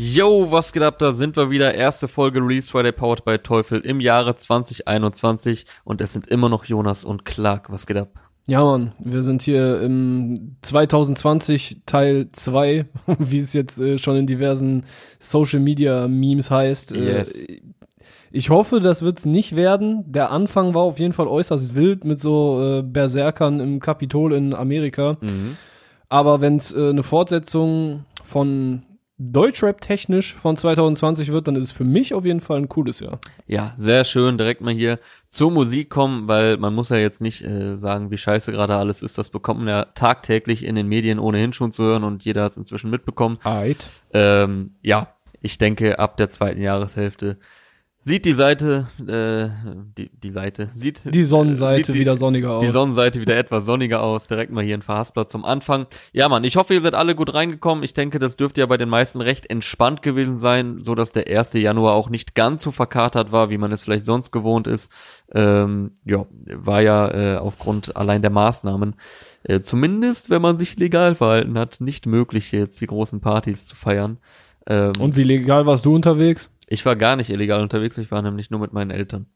Yo, was geht ab? Da sind wir wieder. Erste Folge Release Friday Powered by Teufel im Jahre 2021 und es sind immer noch Jonas und Clark. Was geht ab? Ja, Mann, wir sind hier im 2020 Teil 2, wie es jetzt äh, schon in diversen Social Media Memes heißt. Äh, Yes. ich hoffe, das wird's nicht werden. Der Anfang war auf jeden Fall äußerst wild mit so äh, Berserkern im Kapitol in Amerika. Mhm. Aber wenn's äh, eine Fortsetzung von Deutschrap technisch von 2020 wird, dann ist es für mich auf jeden Fall ein cooles Jahr. Ja, sehr schön. Direkt mal hier zur Musik kommen, weil man muss ja jetzt nicht äh, sagen, wie scheiße gerade alles ist. Das bekommt man ja tagtäglich in den Medien ohnehin schon zu hören und jeder hat es inzwischen mitbekommen. Ähm, ja, ich denke, ab der zweiten Jahreshälfte sieht die Seite, äh, die, die Seite, sieht Die Sonnenseite sieht die- wieder sonniger aus. die Sonnenseite wieder etwas sonniger aus. Direkt mal hier ein Verhaspler zum Anfang. Ja, Mann, ich hoffe, ihr seid alle gut reingekommen. Ich denke, das dürfte ja bei den meisten recht entspannt gewesen sein, so dass der 1. Januar auch nicht ganz so verkatert war, wie man es vielleicht sonst gewohnt ist. Ähm, ja, war ja äh, aufgrund allein der Maßnahmen, äh, zumindest wenn man sich legal verhalten hat, nicht möglich, jetzt die großen Partys zu feiern. Ähm, Und wie legal warst du unterwegs? Ich war gar nicht illegal unterwegs, ich war nämlich nur mit meinen Eltern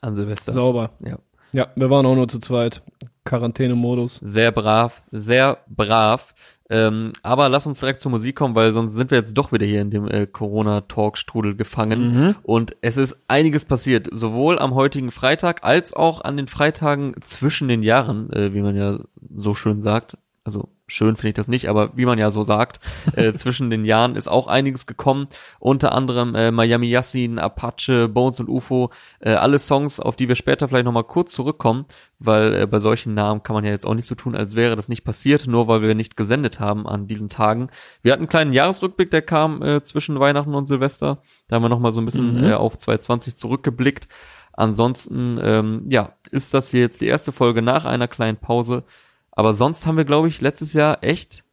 an Silvester. Sauber. Ja. Ja, wir waren auch nur zu zweit. Quarantänemodus. Sehr brav, sehr brav. Ähm, aber lass uns direkt zur Musik kommen, weil sonst sind wir jetzt doch wieder hier in dem äh, Corona-Talk-Strudel gefangen. Und es ist einiges passiert, sowohl am heutigen Freitag als auch an den Freitagen zwischen den Jahren, äh, wie man ja so schön sagt. Also schön finde ich das nicht, aber wie man ja so sagt, äh, zwischen den Jahren ist auch einiges gekommen. Unter anderem äh, Miami Yassin, Apache, Bones und UFO, äh, alle Songs, auf die wir später vielleicht nochmal kurz zurückkommen, weil äh, bei solchen Namen kann man ja jetzt auch nicht so tun, als wäre das nicht passiert, nur weil wir nicht gesendet haben an diesen Tagen. Wir hatten einen kleinen Jahresrückblick, der kam äh, zwischen Weihnachten und Silvester. Da haben wir nochmal so ein bisschen Mhm. äh, auf 2020 zurückgeblickt. Ansonsten, ähm, ja, ist das hier jetzt die erste Folge nach einer kleinen Pause. Aber sonst haben wir, glaube ich, letztes Jahr echt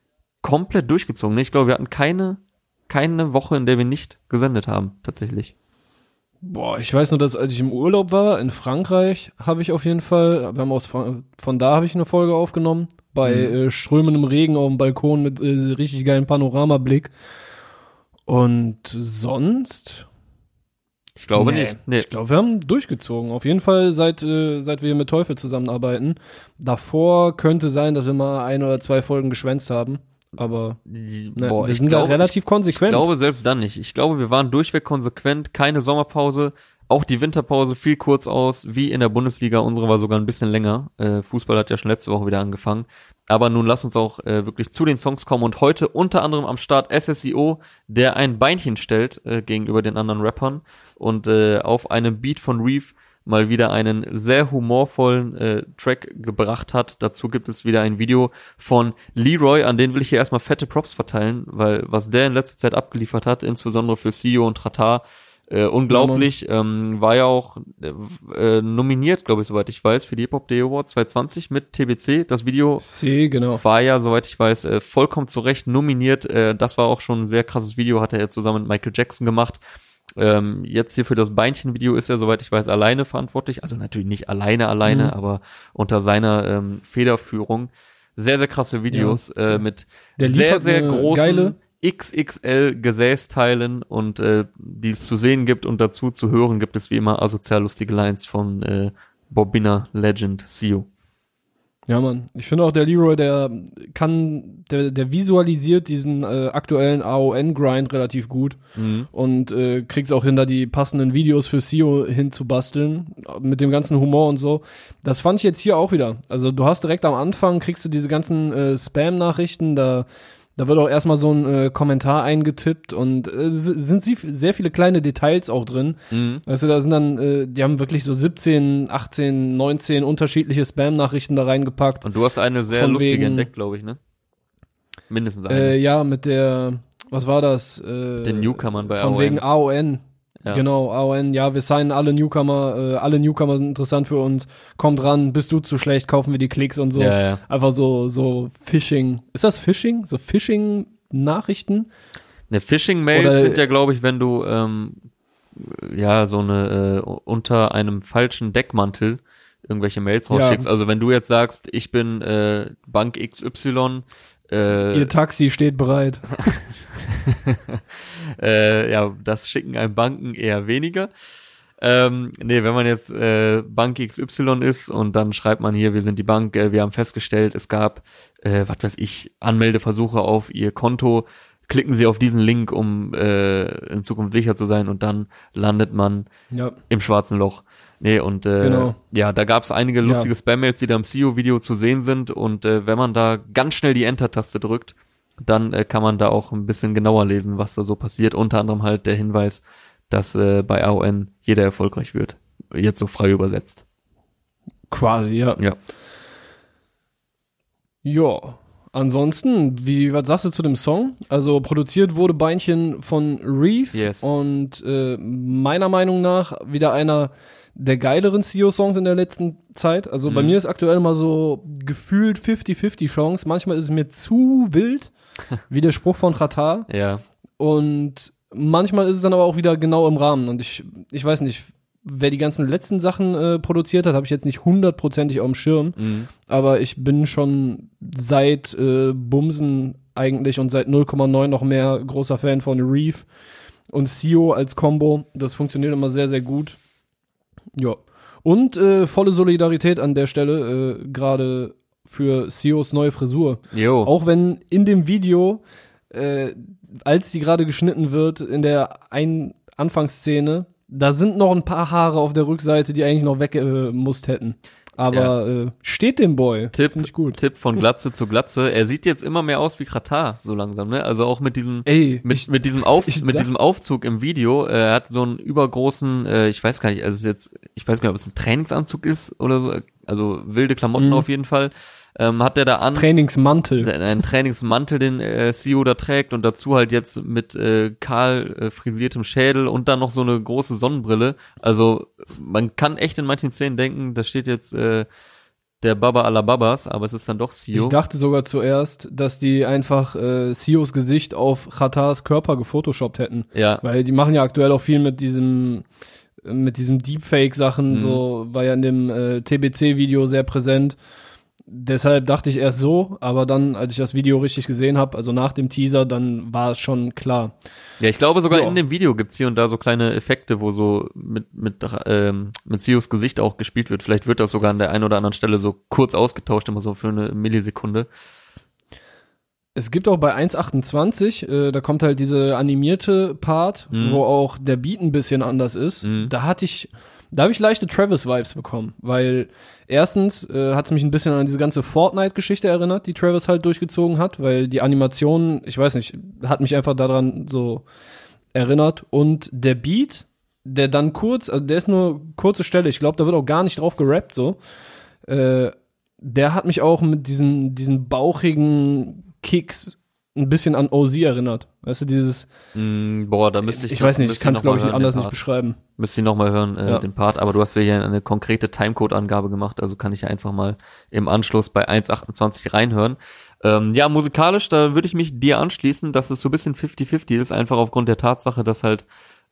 komplett durchgezogen. Ich glaube, wir hatten keine, keine Woche, in der wir nicht gesendet haben, tatsächlich. Boah, ich weiß nur, dass als ich im Urlaub war in Frankreich, habe ich auf jeden Fall, wir haben aus Fra von da habe ich eine Folge aufgenommen bei Mhm. äh, strömendem Regen auf dem Balkon mit äh, richtig geilen Panoramablick. Und sonst? Ich glaube Nee, nicht. Nee. Ich glaube, wir haben durchgezogen. Auf jeden Fall seit äh, seit wir mit Teufel zusammenarbeiten. Davor könnte sein, dass wir mal ein oder zwei Folgen geschwänzt haben, aber ne, Boah, wir ich sind glaube, da relativ Ich konsequent. glaube selbst dann nicht. Ich glaube, wir waren durchweg konsequent, keine Sommerpause, auch die Winterpause fiel kurz aus, wie in der Bundesliga. Unsere war sogar ein bisschen länger. Äh, Fußball hat ja schon letzte Woche wieder angefangen. Aber nun lass uns auch äh, wirklich zu den Songs kommen und heute unter anderem am Start SSIO, der ein Beinchen stellt äh, gegenüber den anderen Rappern und äh, auf einem Beat von Reef mal wieder einen sehr humorvollen äh, Track gebracht hat. Dazu gibt es wieder ein Video von Leroy, an den will ich hier erstmal fette Props verteilen, weil was der in letzter Zeit abgeliefert hat, insbesondere für CEO und Tratar, äh, unglaublich. ähm, war ja auch äh, äh, nominiert, glaube ich, soweit ich weiß, für die Hip Hop Day Awards 2020 mit TBC. Das Video C, genau. war ja, soweit ich weiß, äh, vollkommen zu Recht nominiert. Äh, das war auch schon ein sehr krasses Video, hat er zusammen mit Michael Jackson gemacht. Ähm, jetzt hier für das Beinchen-Video ist er, soweit ich weiß, alleine verantwortlich. Also natürlich nicht alleine, alleine, Mhm. aber unter seiner ähm, Federführung. Sehr, sehr krasse Videos Ja. äh, mit Der sehr, sehr großen geile- XXL Gesäßteilen und äh, die es zu sehen gibt und dazu zu hören gibt es wie immer asozial lustige Lines von äh, Bobina Legend CEO. Ja, Mann. Ich finde auch der Leroy, der kann, der, der visualisiert diesen äh, aktuellen AON-Grind relativ gut Mhm. und äh, kriegt's auch hin, da die passenden Videos für CEO hinzubasteln, mit dem ganzen Humor und so. Das fand ich jetzt hier auch wieder. Also du hast direkt am Anfang, kriegst du diese ganzen äh, Spam-Nachrichten, da da wird auch erstmal so ein äh, Kommentar eingetippt und äh, sind sie sehr viele kleine Details auch drin. Mhm. Weißt du, da sind dann, äh, die haben wirklich so 17, 18, 19 unterschiedliche Spam-Nachrichten da reingepackt. Und du hast eine sehr Von lustige wegen- entdeckt, glaube ich, ne? Mindestens eine. Äh, ja, mit der, was war das? Äh, Den Newcomern bei Von AON. wegen AON. Ja. Genau, AON, ja, wir signen alle Newcomer, äh, alle Newcomer sind interessant für uns. Kommt ran, bist du zu schlecht, kaufen wir die Klicks und so. Ja, ja. Einfach so, so Phishing. Ist das Phishing? So Phishing-Nachrichten? Ne, Phishing-Mails sind ja, glaube ich, wenn du ähm, ja so eine äh, unter einem falschen Deckmantel irgendwelche Mails rausschickst. Also wenn du jetzt sagst, ich bin äh, Bank XY, äh, Ihr Taxi steht bereit. äh, ja, das schicken einem Banken eher weniger. Ähm, nee, wenn man jetzt äh, Bank XY ist und dann schreibt man hier, wir sind die Bank, äh, wir haben festgestellt, es gab, äh, was weiß ich, Anmeldeversuche auf ihr Konto, klicken Sie auf diesen Link, um äh, in Zukunft sicher zu sein und dann landet man Ja. im schwarzen Loch. Nee, und äh, Genau. ja, da gab es einige lustige Spam-Mails, die da im CEO-Video zu sehen sind und äh, wenn man da ganz schnell die Enter-Taste drückt, dann äh, kann man da auch ein bisschen genauer lesen, was da so passiert. Unter anderem halt der Hinweis, dass äh, bei AON jeder erfolgreich wird. Jetzt so frei übersetzt. Quasi, ja. Ja. Ja. Ansonsten, wie, was sagst du zu dem Song? Also produziert wurde Beinchen von Reef Yes. und äh, meiner Meinung nach wieder einer der geileren CEO-Songs in der letzten Zeit. Also bei Mhm. mir ist aktuell mal so gefühlt 50-50 Chance. Manchmal ist es mir zu wild, wie der Spruch von Qatar. Ja. Und manchmal ist es dann aber auch wieder genau im Rahmen. Und ich, ich weiß nicht, wer die ganzen letzten Sachen äh, produziert hat, habe ich jetzt nicht hundertprozentig auf dem Schirm. Mhm. Aber ich bin schon seit äh, Bumsen eigentlich und seit 0,9 noch mehr großer Fan von Reef und Sio als Combo. Das funktioniert immer sehr, sehr gut. Ja. Und äh, volle Solidarität an der Stelle, äh, gerade für Sios neue Frisur. Jo. Auch wenn in dem Video, äh, als die gerade geschnitten wird, in der ein Anfangsszene, da sind noch ein paar Haare auf der Rückseite, die eigentlich noch weggemusst hätten. Aber äh, steht dem Boy. Tipp, ich gut. Tipp von Glatze zu Glatze. Er sieht jetzt immer mehr aus wie Kratar, so langsam, ne? Also auch mit diesem Ey, mit, ich, mit diesem Auf, mit diesem Aufzug im Video, er hat so einen übergroßen, äh, ich weiß gar nicht, also jetzt, ich weiß gar nicht, ob es ein Trainingsanzug ist oder so, also wilde Klamotten Mhm. auf jeden Fall, ähm, hat er da an, Trainingsmantel. einen Trainingsmantel, den äh, CEO da trägt und dazu halt jetzt mit äh, kahl äh, frisiertem Schädel und dann noch so eine große Sonnenbrille. Also man kann echt in manchen Szenen denken, da steht jetzt äh, der Baba aller Babas, aber es ist dann doch CEO. Ich dachte sogar zuerst, dass die einfach äh, Sios Gesicht auf Khatars Körper gefotoshoppt hätten. ja, Weil die machen ja aktuell auch viel mit diesem mit diesem Deepfake-Sachen, Mhm. so war ja in dem äh, TBC-Video sehr präsent. Deshalb dachte ich erst so, aber dann, als ich das Video richtig gesehen habe, also nach dem Teaser, dann war es schon klar. Ja, ich glaube sogar Ja. in dem Video gibt's hier und da so kleine Effekte, wo so mit mit ähm, mit Sios Gesicht auch gespielt wird. Vielleicht wird das sogar an der einen oder anderen Stelle so kurz ausgetauscht, immer so für eine Millisekunde. Es gibt auch bei 1.28, äh, da kommt halt diese animierte Part, Mhm. wo auch der Beat ein bisschen anders ist. Mhm. Da hatte ich, da habe ich leichte Travis-Vibes bekommen, weil erstens äh, hat es mich ein bisschen an diese ganze Fortnite-Geschichte erinnert, die Travis halt durchgezogen hat, weil die Animation, ich weiß nicht, hat mich einfach daran so erinnert und der Beat, der dann kurz, also der ist nur kurze Stelle, ich glaube, da wird auch gar nicht drauf gerappt so. Äh, der hat mich auch mit diesen, diesen bauchigen Kicks ein bisschen an OZ erinnert. Weißt du, dieses, Mm, boah, da müsste ich ich, weiß nicht, ich kann es glaube ich hören, anders nicht beschreiben. Müsste ich noch mal hören, äh, Ja. den Part, aber du hast ja hier eine konkrete Timecode-Angabe gemacht, also kann ich ja einfach mal im Anschluss bei 1.28 reinhören. Ähm, ja, musikalisch, da würde ich mich dir anschließen, dass es so ein bisschen 50-50 ist, einfach aufgrund der Tatsache, dass halt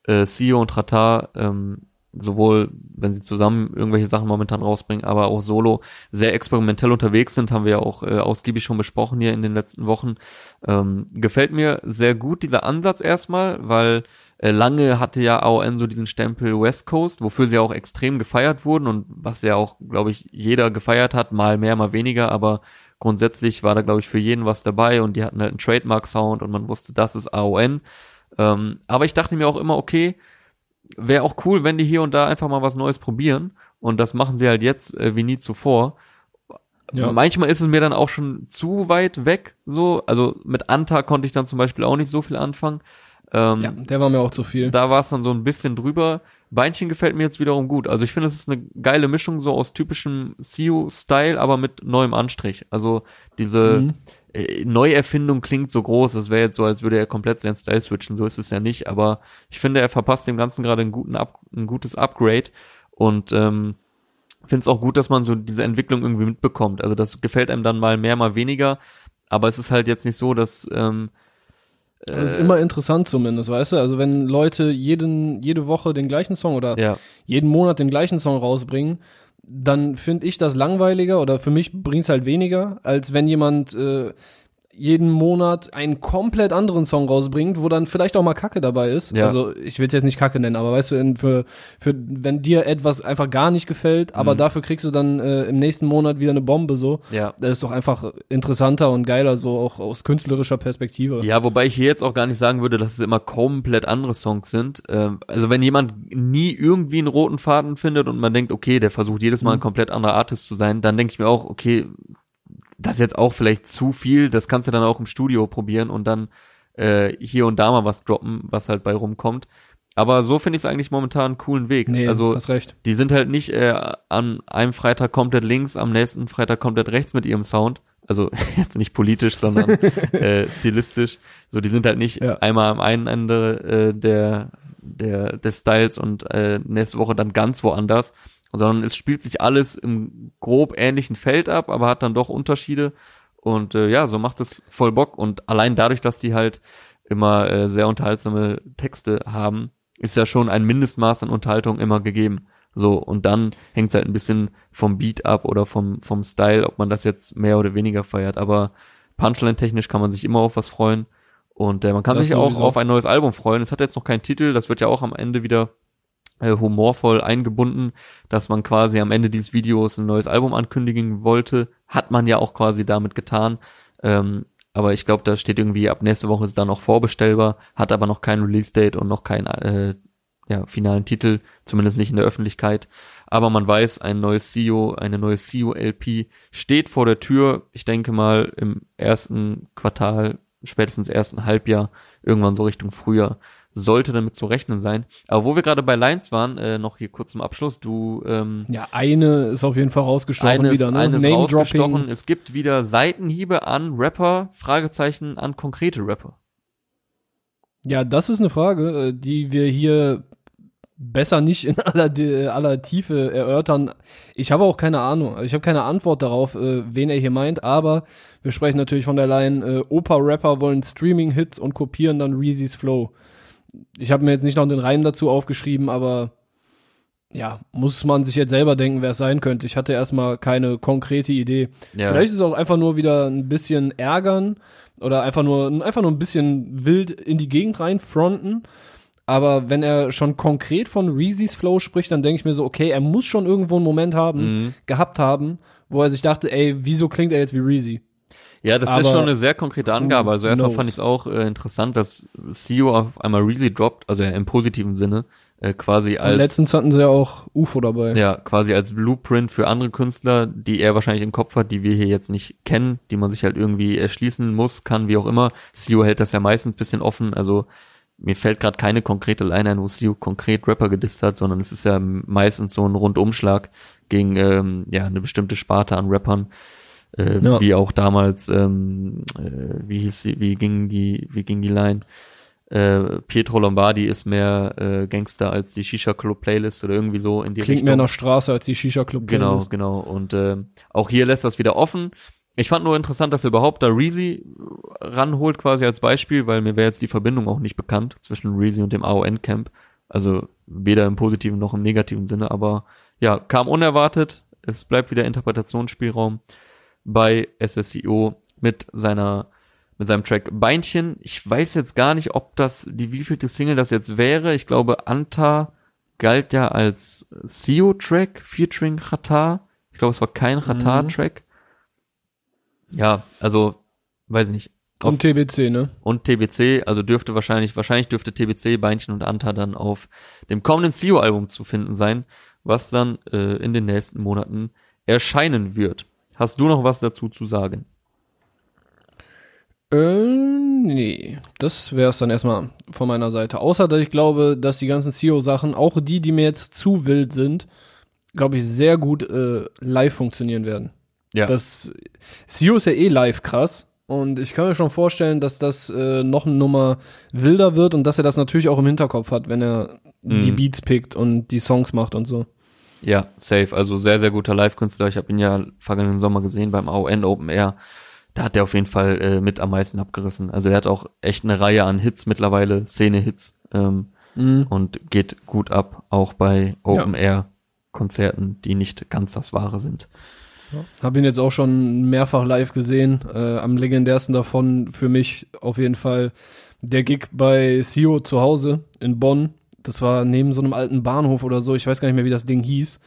äh, Sio und Trata ähm, sowohl, wenn sie zusammen irgendwelche Sachen momentan rausbringen, aber auch solo sehr experimentell unterwegs sind, haben wir ja auch äh, ausgiebig schon besprochen hier in den letzten Wochen. Ähm, gefällt mir sehr gut dieser Ansatz erstmal, weil äh, lange hatte ja AON so diesen Stempel West Coast, wofür sie auch extrem gefeiert wurden und was ja auch, glaube ich, jeder gefeiert hat, mal mehr, mal weniger, aber grundsätzlich war da, glaube ich, für jeden was dabei und die hatten halt einen Trademark-Sound und man wusste, das ist AON. Ähm, aber ich dachte mir auch immer, okay, wäre auch cool, wenn die hier und da einfach mal was Neues probieren und das machen sie halt jetzt äh, wie nie zuvor. Ja. Manchmal ist es mir dann auch schon zu weit weg, so. Also mit Anta konnte ich dann zum Beispiel auch nicht so viel anfangen. Ähm, Ja, der war mir auch zu viel. da war es dann so ein bisschen drüber. Beinchen gefällt mir jetzt wiederum gut. Also ich finde, es ist eine geile Mischung so aus typischem CU-Style, aber mit neuem Anstrich. Also diese Mhm. Äh, Neuerfindung klingt so groß. Das wäre jetzt so, als würde er komplett seinen Style switchen. So ist es ja nicht. Aber ich finde, er verpasst dem Ganzen gerade einen guten Up ein gutes Upgrade. Und ähm, finde es auch gut, dass man so diese Entwicklung irgendwie mitbekommt. Also das gefällt einem dann mal mehr, mal weniger. Aber es ist halt jetzt nicht so, dass ähm, Das ist äh, immer interessant zumindest, weißt du? Also wenn Leute jeden, jede Woche den gleichen Song oder ja, jeden Monat den gleichen Song rausbringen, dann finde ich das langweiliger oder für mich bringt's halt weniger, als wenn jemand äh, jeden Monat einen komplett anderen Song rausbringt, wo dann vielleicht auch mal Kacke dabei ist. Ja. Also ich will es jetzt nicht Kacke nennen, aber weißt du, für, für wenn dir etwas einfach gar nicht gefällt, aber Mhm. dafür kriegst du dann äh, im nächsten Monat wieder eine Bombe so. Ja. Das ist doch einfach interessanter und geiler, so auch aus künstlerischer Perspektive. Ja, wobei ich hier jetzt auch gar nicht sagen würde, dass es immer komplett andere Songs sind. Ähm, also wenn jemand nie irgendwie einen roten Faden findet und man denkt, okay, der versucht jedes Mal ein Mhm. komplett anderer Artist zu sein, dann denke ich mir auch, okay, das ist jetzt auch vielleicht zu viel, das kannst du dann auch im Studio probieren und dann äh, hier und da mal was droppen, was halt bei rumkommt. Aber so finde ich es eigentlich momentan einen coolen Weg. Nee, also hast recht. die sind halt nicht äh, an einem Freitag komplett links, am nächsten Freitag komplett rechts mit ihrem Sound. Also jetzt nicht politisch, sondern äh, stilistisch. So, die sind halt nicht Ja. einmal am einen Ende äh, der, der, des Styles und äh, nächste Woche dann ganz woanders, sondern es spielt sich alles im grob ähnlichen Feld ab, aber hat dann doch Unterschiede. Und äh, ja, so macht es voll Bock. Und allein dadurch, dass die halt immer äh, sehr unterhaltsame Texte haben, ist ja schon ein Mindestmaß an Unterhaltung immer gegeben. So, und dann hängt es halt ein bisschen vom Beat ab oder vom, vom Style, ob man das jetzt mehr oder weniger feiert. Aber Punchline-technisch kann man sich immer auf was freuen. Und äh, man kann Das sich auch auf ein neues Album freuen. Es hat jetzt noch keinen Titel, das wird ja auch am Ende wieder äh, humorvoll eingebunden, dass man quasi am Ende dieses Videos ein neues Album ankündigen wollte. Hat man ja auch quasi damit getan. Ähm, aber ich glaube, da steht irgendwie, ab nächste Woche ist dann noch vorbestellbar, hat aber noch kein Release-Date und noch keinen äh, ja, finalen Titel, zumindest nicht in der Öffentlichkeit. Aber man weiß, ein neues CEO, eine neue CEO-LP steht vor der Tür. Ich denke mal im ersten Quartal, spätestens ersten Halbjahr, irgendwann so Richtung Frühjahr, sollte damit zu rechnen sein. Aber wo wir gerade bei Lines waren, äh, noch hier kurz zum Abschluss, du ähm, Ja, eine ist auf jeden Fall rausgestochen eines, wieder, ne? eines Name-Dropping. rausgestochen. Es gibt wieder Seitenhiebe an Rapper, Fragezeichen an konkrete Rapper. Ja, das ist eine Frage, äh, die wir hier besser nicht in aller, De- aller Tiefe erörtern. Ich habe auch keine Ahnung. Ich habe keine Antwort darauf, äh, wen er hier meint, aber wir sprechen natürlich von der Line, äh, Opa-Rapper wollen Streaming-Hits und kopieren dann Reezy's Flow. Ich habe mir jetzt nicht noch den Reim dazu aufgeschrieben, aber ja, muss man sich jetzt selber denken, wer es sein könnte. Ich hatte erstmal keine konkrete Idee. Ja. Vielleicht ist es auch einfach nur wieder ein bisschen ärgern oder einfach nur, einfach nur ein bisschen wild in die Gegend rein fronten. Aber wenn er schon konkret von Reezy's Flow spricht, dann denke ich mir so, okay, er muss schon irgendwo einen Moment haben, Mhm. gehabt haben, wo er sich dachte, ey, wieso klingt er jetzt wie Reezy? Ja, das ist Aber schon eine sehr konkrete Angabe. Also erstmal knows? fand ich es auch äh, interessant, dass CEO auf einmal Reezy droppt, also ja im positiven Sinne, äh, quasi Und als letztens hatten sie ja auch UFO dabei. ja quasi als Blueprint für andere Künstler, die er wahrscheinlich im Kopf hat, die wir hier jetzt nicht kennen, die man sich halt irgendwie erschließen muss, kann, wie auch immer. CEO hält das ja meistens bisschen offen. Also mir fällt gerade keine konkrete Line ein, wo CEO konkret Rapper gedisst hat, sondern es ist ja meistens so ein Rundumschlag gegen ähm, ja eine bestimmte Sparte an Rappern. Äh, Ja. Wie auch damals, ähm, äh, wie hieß sie, wie ging die, wie ging die Line? Äh, Pietro Lombardi ist mehr äh, Gangster als die Shisha Club Playlist oder irgendwie so in die Klingt Richtung. mehr nach Straße als die Shisha Club. Genau, Playlist. genau. Und äh, auch hier lässt das wieder offen. Ich fand nur interessant, dass er überhaupt da Reezy ranholt quasi als Beispiel, weil mir wäre jetzt die Verbindung auch nicht bekannt zwischen Reezy und dem AON-Camp. Also weder im positiven noch im negativen Sinne, aber ja, kam unerwartet. Es bleibt wieder Interpretationsspielraum bei SSIO mit seiner mit seinem Track Beinchen. Ich weiß jetzt gar nicht, ob das die wievielte Single das jetzt wäre. Ich glaube, Anta galt ja als CEO-Track featuring Qatar. Ich glaube, es war kein Qatar-Track. Ja, also, weiß ich nicht. Auf, Und TBC, ne? und TBC, also dürfte wahrscheinlich, wahrscheinlich dürfte TBC, Beinchen und Anta dann auf dem kommenden CEO-Album zu finden sein, was dann äh, in den nächsten Monaten erscheinen wird. Hast du noch was dazu zu sagen? Äh, nee. Das wäre es dann erstmal von meiner Seite. Außer, dass ich glaube, dass die ganzen CEO-Sachen, auch die, die mir jetzt zu wild sind, glaube ich, sehr gut äh, live funktionieren werden. Ja. Das CEO ist ja eh live krass. Und ich kann mir schon vorstellen, dass das äh, noch eine Nummer wilder wird und dass er das natürlich auch im Hinterkopf hat, wenn er die Mhm. Beats pickt und die Songs macht und so. Ja, safe. Also sehr, sehr guter Live-Künstler. Ich habe ihn ja vergangenen Sommer gesehen beim AON Open Air. Da hat er auf jeden Fall äh, mit am meisten abgerissen. Also er hat auch echt eine Reihe an Hits mittlerweile, Szene-Hits ähm, Mhm. und geht gut ab, auch bei Open Air Konzerten, die nicht ganz das Wahre sind. Hab ihn jetzt auch schon mehrfach live gesehen. Äh, am legendärsten davon für mich auf jeden Fall der Gig bei Sio zu Hause in Bonn. Das war neben so einem alten Bahnhof oder so. Ich weiß gar nicht mehr, wie das Ding hieß.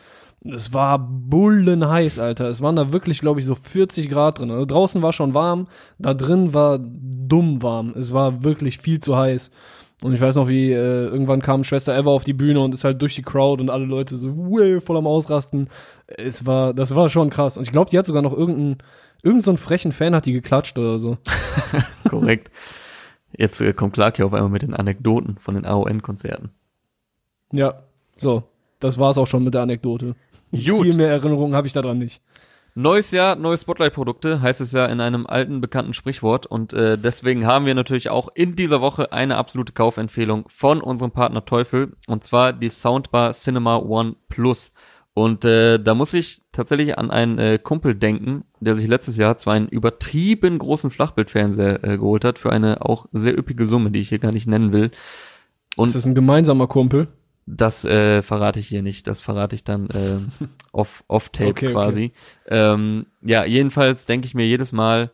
Es war bullenheiß, Alter. Es waren da wirklich, glaube ich, so 40 Grad drin. Also draußen war schon warm, da drin war dumm warm. Es war wirklich viel zu heiß. Und ich weiß noch, wie äh, irgendwann kam Schwester Eva auf die Bühne und ist halt durch die Crowd und alle Leute so way, voll am Ausrasten. Es war, das war schon krass. Und ich glaube, die hat sogar noch irgendeinen, irgendein so frechen Fan hat die geklatscht oder so. Korrekt. Jetzt äh, kommt Clark hier auf einmal mit den Anekdoten von den AON-Konzerten. Ja, so. Das war's auch schon mit der Anekdote. Gut. Viel mehr Erinnerungen habe ich daran nicht. Neues Jahr, neue Spotlight-Produkte, heißt es ja in einem alten bekannten Sprichwort. Und äh, deswegen haben wir natürlich auch in dieser Woche eine absolute Kaufempfehlung von unserem Partner Teufel. Und zwar die Soundbar Cinema One Plus. Und äh, da muss ich tatsächlich an einen äh, Kumpel denken, der sich letztes Jahr zwar einen übertrieben großen Flachbildfernseher äh, geholt hat, für eine auch sehr üppige Summe, die ich hier gar nicht nennen will. Und Ist das ein gemeinsamer Kumpel? Das äh, verrate ich hier nicht. Das verrate ich dann äh, off, off Tape Okay, okay. quasi. Ähm, ja, jedenfalls denke ich mir jedes Mal,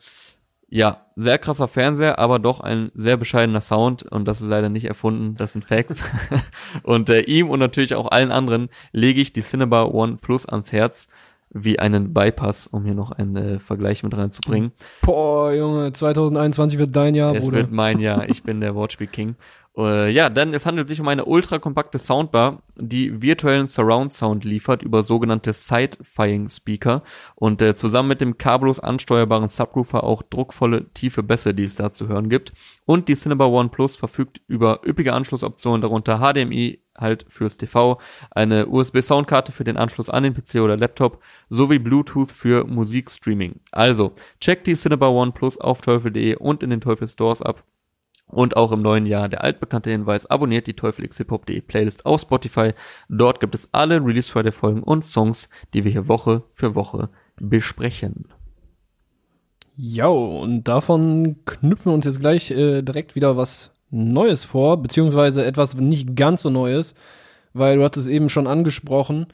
ja, sehr krasser Fernseher, aber doch ein sehr bescheidener Sound und das ist leider nicht erfunden, das sind Facts. und äh, ihm und natürlich auch allen anderen lege ich die Cinebar One Plus ans Herz wie einen Bypass, um hier noch einen äh, Vergleich mit reinzubringen. Boah, Junge, 2021 wird dein Jahr, Es Bruder. wird mein Jahr. Ich bin der Wortspiel King. Äh, ja, denn es handelt sich um eine ultrakompakte Soundbar, die virtuellen Surround Sound liefert über sogenannte Side-Fying Speaker und äh, zusammen mit dem kabellos ansteuerbaren Subwoofer auch druckvolle tiefe Bässe, die es da zu hören gibt. Und die Cinebar One Plus verfügt über üppige Anschlussoptionen, darunter HDMI halt fürs TV, eine USB-Soundkarte für den Anschluss an den PC oder Laptop sowie Bluetooth für Musikstreaming. Also, checkt die Cinebar One Plus auf teufel.de und in den Teufel Stores ab. Und auch im neuen Jahr der altbekannte Hinweis, abonniert die teufelxhiphop.de Playlist auf Spotify. Dort gibt es alle Release Friday Folgen und Songs, die wir hier Woche für Woche besprechen. Ja, und davon knüpfen wir uns jetzt gleich äh, direkt wieder was Neues vor, beziehungsweise etwas nicht ganz so Neues, weil du hattest eben schon angesprochen,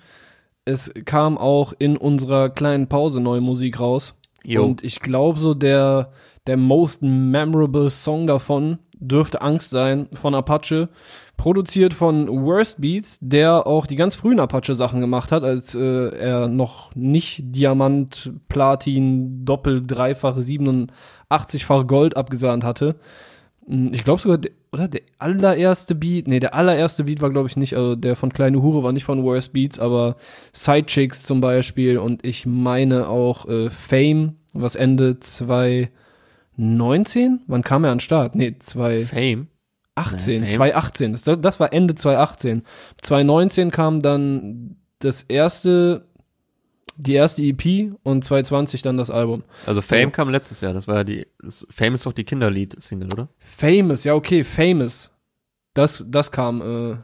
es kam auch in unserer kleinen Pause neue Musik raus. Jo. Und ich glaube so der, der most memorable Song davon dürfte Angst sein von Apache. Produziert von Worst Beats, der auch die ganz frühen Apache-Sachen gemacht hat, als äh, er noch nicht Diamant, Platin, Doppel, Dreifach, 87-fach Gold abgesahnt hatte. Hm, Ich glaube sogar, der- oder der allererste Beat, nee, der allererste Beat war glaube ich nicht, also der von Kleine Hure war nicht von Worst Beats, aber Sidechicks zum Beispiel und ich meine auch äh, Fame, was Ende 2019? Wann kam er an den Start? Nee, 2018, Fame. Nee, Fame. 2018, das, das war Ende 2018. 2019 kam dann das erste, die erste EP und 2020 dann das Album. Also Fame kam letztes Jahr, das war ja die, das, Fame ist doch die Kinderlied-Single, oder? Famous, ja okay, Famous. Das, das kam, äh,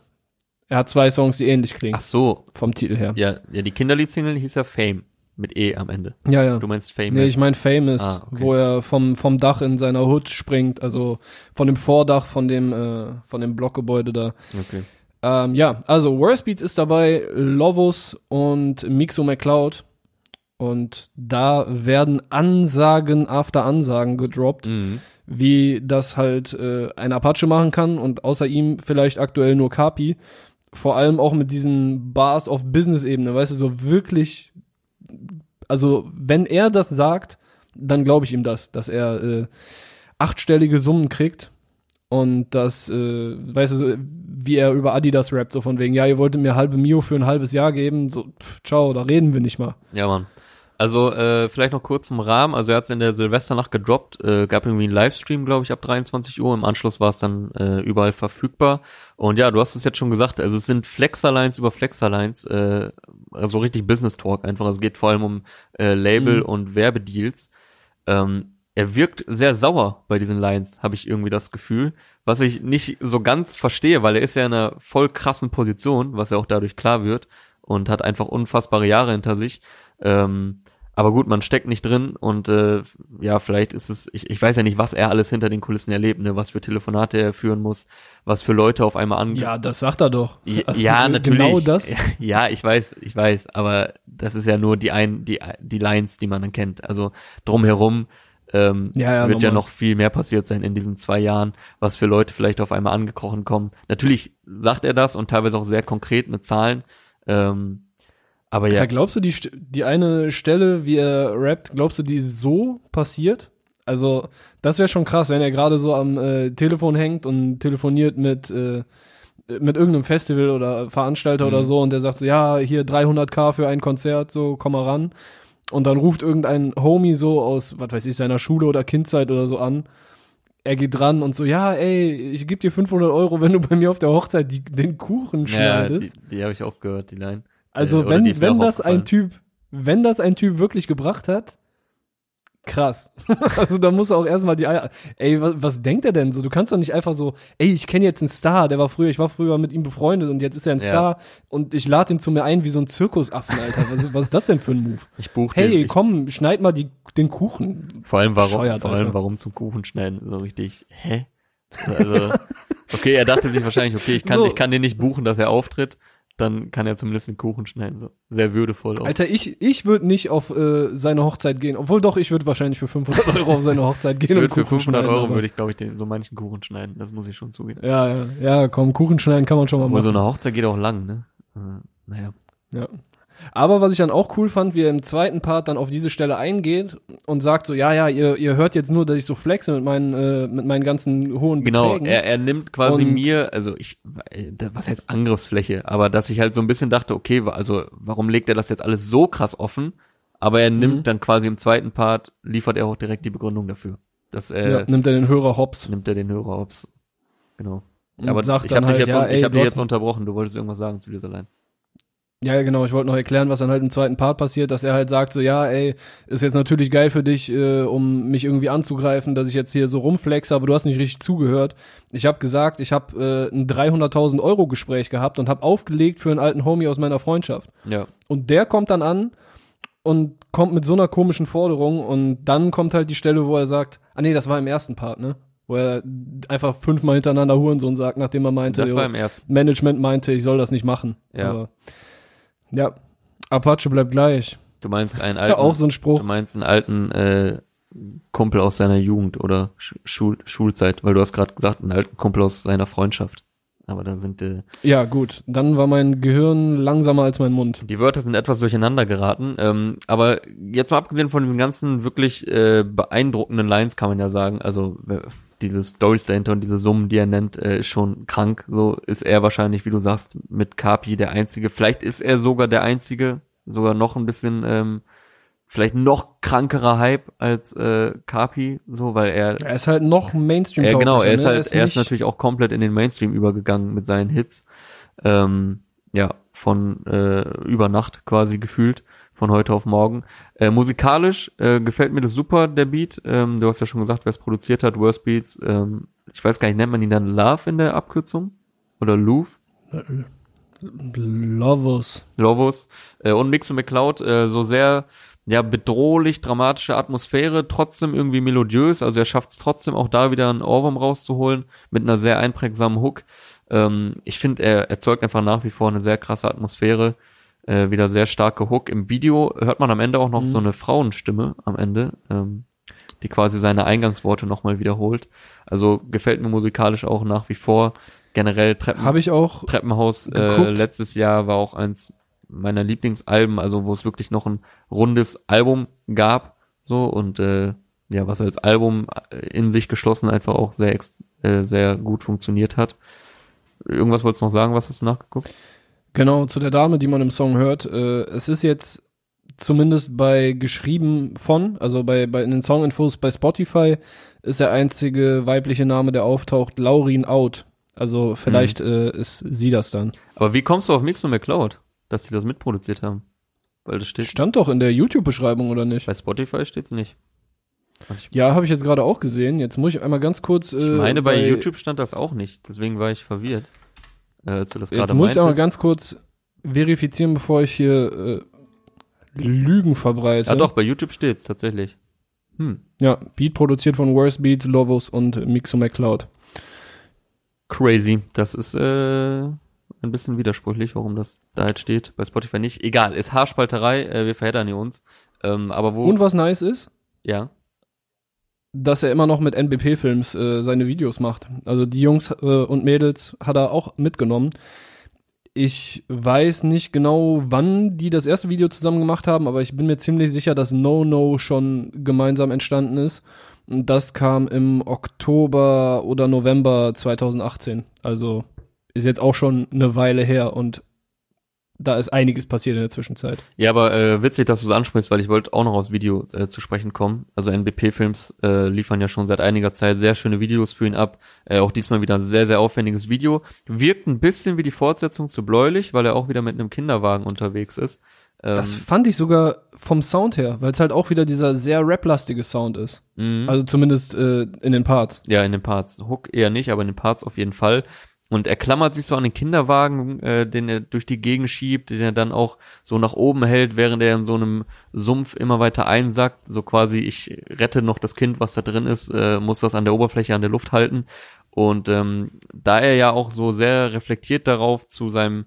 er hat zwei Songs, die ähnlich klingen, Ach so, vom Titel her. ja, ja, die Kinderlied-Single hieß ja Fame, mit E am Ende. Ja, ja. Du meinst Fame. Nee, ich meine Famous, Ah, okay. wo er vom, vom Dach in seiner Hood springt, also von dem Vordach von dem, äh, von dem Blockgebäude da. Okay. Ähm, ja, also Worst Beats ist dabei, Lovus und Mixo McCloud. Und da werden Ansagen after Ansagen gedroppt, Mhm. wie das halt äh, ein Apache machen kann und außer ihm vielleicht aktuell nur Kapi. Vor allem auch mit diesen Bars auf Business-Ebene, weißt du, so wirklich, also wenn er das sagt, dann glaube ich ihm das, dass er äh, achtstellige Summen kriegt und das, äh, weißt du, wie er über Adidas rappt, so von wegen, ja, ihr wolltet mir halbe Mio für ein halbes Jahr geben, so, pff, ciao, da reden wir nicht mal. Ja, Mann. Also äh, vielleicht noch kurz zum Rahmen. Also er hat es in der Silvesternacht gedroppt, äh, gab irgendwie einen Livestream, glaube ich, ab 23 Uhr. Im Anschluss war es dann äh, überall verfügbar. Und ja, du hast es jetzt schon gesagt. Also es sind Flexerlines über Flexerlines, äh, also richtig Business Talk einfach. Es geht vor allem um äh, Label Mhm. und Werbedeals. Ähm, er wirkt sehr sauer bei diesen Lines, habe ich irgendwie das Gefühl, was ich nicht so ganz verstehe, weil er ist ja in einer voll krassen Position, was ja auch dadurch klar wird und hat einfach unfassbare Jahre hinter sich. Ähm, Aber gut, man steckt nicht drin und äh, ja, vielleicht ist es, ich, ich weiß ja nicht, was er alles hinter den Kulissen erlebt, ne? was für Telefonate er führen muss, was für Leute auf einmal ange Ja, das sagt er doch. Ja, Also, ja, natürlich. Genau das. Ja, ich weiß, ich weiß, aber das ist ja nur die ein, die, die Lines, die man dann kennt. Also drumherum ähm, Ja, ja, wird ja normal. noch viel mehr passiert sein in diesen zwei Jahren, was für Leute vielleicht auf einmal angekrochen kommen. Natürlich sagt er das und teilweise auch sehr konkret mit Zahlen. Ähm, aber ja, Ja. Glaubst du, die, die eine Stelle, wie er rappt, glaubst du, die ist so passiert? Also, das wäre schon krass, wenn er gerade so am äh, Telefon hängt und telefoniert mit, äh, mit irgendeinem Festival oder Veranstalter Mhm. oder so und der sagt so, ja, hier 300k für ein Konzert, so, komm mal ran. Und dann ruft irgendein Homie so aus, was weiß ich, seiner Schule oder Kindzeit oder so an. Er geht dran und so, ja, ey, ich geb dir 500 Euro, wenn du bei mir auf der Hochzeit die, den Kuchen ja schneidest. die, die habe ich auch gehört, die Line. Also Äh, wenn, wenn das ein. Typ, wenn das ein Typ wirklich gebracht hat, krass. also da muss er auch erstmal die Eier, ey, was, was denkt er denn so? Du kannst doch nicht einfach so, ey, ich kenne jetzt einen Star, der war früher, ich war früher mit ihm befreundet und jetzt ist er ein Ja. Star und ich lade ihn zu mir ein wie so ein Zirkusaffen, Alter. Was, was ist das denn für ein Move? Ich buche Hey, den, ich, komm, schneid mal die, den Kuchen. vor allem warum, bescheuert, vor allem Alter. warum zum Kuchen schneiden, so richtig, hä? Also, okay, er dachte sich wahrscheinlich, okay, ich kann, So. ich kann den nicht buchen, dass er auftritt, dann kann er zumindest den Kuchen schneiden, so. Sehr würdevoll auch. Alter, ich, ich würde nicht auf äh, seine Hochzeit gehen, obwohl doch, ich würde wahrscheinlich für 500 Euro auf seine Hochzeit gehen Ich und für Kuchen 500 schneiden, Euro aber- würde ich, glaube ich, den, so manchen Kuchen schneiden. Das muss ich schon zugeben. Ja, ja, ja, komm, Kuchen schneiden kann man schon mal Aber machen. so eine Hochzeit geht auch lang, ne? Äh, naja. Ja. Aber was ich dann auch cool fand, wie er im zweiten Part dann auf diese Stelle eingeht und sagt so, ja, ja, ihr, ihr hört jetzt nur, dass ich so flexe mit meinen, äh, mit meinen ganzen hohen Genau, Beträgen. er, er nimmt quasi Und- mir, also ich, äh, was heißt Angriffsfläche, aber dass ich halt so ein bisschen dachte, okay, also warum legt er das jetzt alles so krass offen? Aber er nimmt Mhm. dann quasi im zweiten Part, liefert er auch direkt die Begründung dafür. Dass er, ja, nimmt er den Hörer hops. nimmt er den Hörer aufs. Genau. Und aber sagt ich habe dich halt, jetzt, ja, un- ich ey, hab dich jetzt unterbrochen, du wolltest irgendwas sagen zu dieser Line. Ja, genau. Ich wollte noch erklären, was dann halt im zweiten Part passiert, dass er halt sagt so, ja, ey, ist jetzt natürlich geil für dich, äh, um mich irgendwie anzugreifen, dass ich jetzt hier so rumflexe, aber du hast nicht richtig zugehört. Ich habe gesagt, ich habe äh, ein 300.000 Euro Gespräch gehabt und habe aufgelegt für einen alten Homie aus meiner Freundschaft. Ja. Und der kommt dann an und kommt mit so einer komischen Forderung und dann kommt halt die Stelle, wo er sagt, ah nee, das war im ersten Part, ne? Wo er einfach fünfmal hintereinander Hurensohn sagt, nachdem er meinte, Das war im ersten. Management meinte, ich soll das nicht machen. Ja. Aber, ja, Apache bleibt gleich. Du meinst einen alten, auch so ein du Spruch. meinst einen alten äh, Kumpel aus seiner Jugend oder Sch Schul Schulzeit, weil du hast gerade gesagt, einen alten Kumpel aus seiner Freundschaft. Aber da sind äh, Ja, gut. Dann war mein Gehirn langsamer als mein Mund. die Wörter sind etwas durcheinander geraten. Ähm, aber jetzt mal abgesehen von diesen ganzen wirklich äh, beeindruckenden Lines kann man ja sagen, also diese Stories dahinter und diese Summen, die er nennt, äh, ist schon krank. So ist er wahrscheinlich, wie du sagst, mit Kapi der Einzige. Vielleicht ist er sogar der Einzige, sogar noch ein bisschen, ähm, vielleicht noch krankerer Hype als äh, Kapi, so, weil er Er ist halt noch Mainstream. ja, genau, er ist ne? halt, er ist nicht- natürlich auch komplett in den Mainstream übergegangen mit seinen Hits. Ähm, ja, von äh, über Nacht quasi gefühlt, von heute auf morgen. Äh, musikalisch äh, gefällt mir das super, der Beat. Ähm, du hast ja schon gesagt, wer es produziert hat, Worst Beats. Ähm, ich weiß gar nicht, nennt man ihn dann Love in der Abkürzung? Oder Louvre? Lovers. Lovos äh, und Mixo McCloud äh, so sehr ja bedrohlich dramatische Atmosphäre trotzdem irgendwie melodiös also er schafft es trotzdem auch da wieder einen Ohrwurm rauszuholen mit einer sehr einprägsamen Hook ähm, ich finde er erzeugt einfach nach wie vor eine sehr krasse Atmosphäre äh, wieder sehr starke Hook im Video hört man am Ende auch noch Mhm. so eine Frauenstimme am Ende ähm, die quasi seine Eingangsworte nochmal wiederholt also gefällt mir musikalisch auch nach wie vor generell Treppen Habe ich auch. Treppenhaus äh, letztes Jahr war auch eins meiner Lieblingsalben, also wo es wirklich noch ein rundes Album gab, so und äh, ja, was als Album äh, in sich geschlossen einfach auch sehr äh, sehr gut funktioniert hat. Irgendwas wolltest du noch sagen, was hast du nachgeguckt? Genau, zu der Dame, die man im Song hört. Äh, es ist jetzt zumindest bei geschrieben von, also bei, bei in den Song-Infos bei Spotify ist der einzige weibliche Name, der auftaucht, Laurin Out. Also vielleicht äh, ist sie das dann. Aber wie kommst du auf Mix und McCloud, dass sie das mitproduziert haben? Weil das steht Stand doch in der YouTube-Beschreibung, oder nicht? bei Spotify steht's nicht. Ja, habe ich jetzt gerade auch gesehen. Jetzt muss ich einmal ganz kurz. Äh, ich meine, bei, YouTube stand das auch nicht, deswegen war ich verwirrt. Äh, als du das Jetzt gerade muss ich aber ganz kurz verifizieren, bevor ich hier äh, Lügen verbreitet. Ja doch, bei YouTube steht's tatsächlich. Hm. Ja, Beat produziert von Worst Beats, Lovos und Mixo McCloud. Crazy. Das ist äh, ein bisschen widersprüchlich, warum das da jetzt steht. Bei Spotify nicht. Egal, ist Haarspalterei, äh, wir verheddern hier uns. Ähm, aber wo. Und was nice ist, ja. Dass er immer noch mit NBP-Films äh, seine Videos macht. Also die Jungs äh, und Mädels hat er auch mitgenommen. Ich weiß nicht genau, wann die das erste Video zusammen gemacht haben, aber ich bin mir ziemlich sicher, dass No No schon gemeinsam entstanden ist. Und das kam im Oktober oder November 2018. Also ist jetzt auch schon eine Weile her und da ist einiges passiert in der Zwischenzeit. Ja, aber äh, witzig, dass du es ansprichst, weil ich wollte auch noch aufs Video äh, zu sprechen kommen. Also NBP-Films äh, liefern ja schon seit einiger Zeit sehr schöne Videos für ihn ab. Äh, auch diesmal wieder ein sehr, sehr aufwendiges Video. Wirkt ein bisschen wie die Fortsetzung zu Bläulich, weil er auch wieder mit einem Kinderwagen unterwegs ist. Ähm, Das fand ich sogar vom Sound her, weil es halt auch wieder dieser sehr rap-lastige Sound ist. mhm. Also zumindest äh, in den Parts. Ja, in den Parts. Hook eher nicht, aber in den Parts auf jeden Fall. Und er klammert sich so an den Kinderwagen, äh, den er durch die Gegend schiebt, den er dann auch so nach oben hält, während er in so einem Sumpf immer weiter einsackt. So quasi, ich rette noch das Kind, was da drin ist, äh, muss das an der Oberfläche, an der Luft halten. Und ähm, da er ja auch so sehr reflektiert darauf zu seinem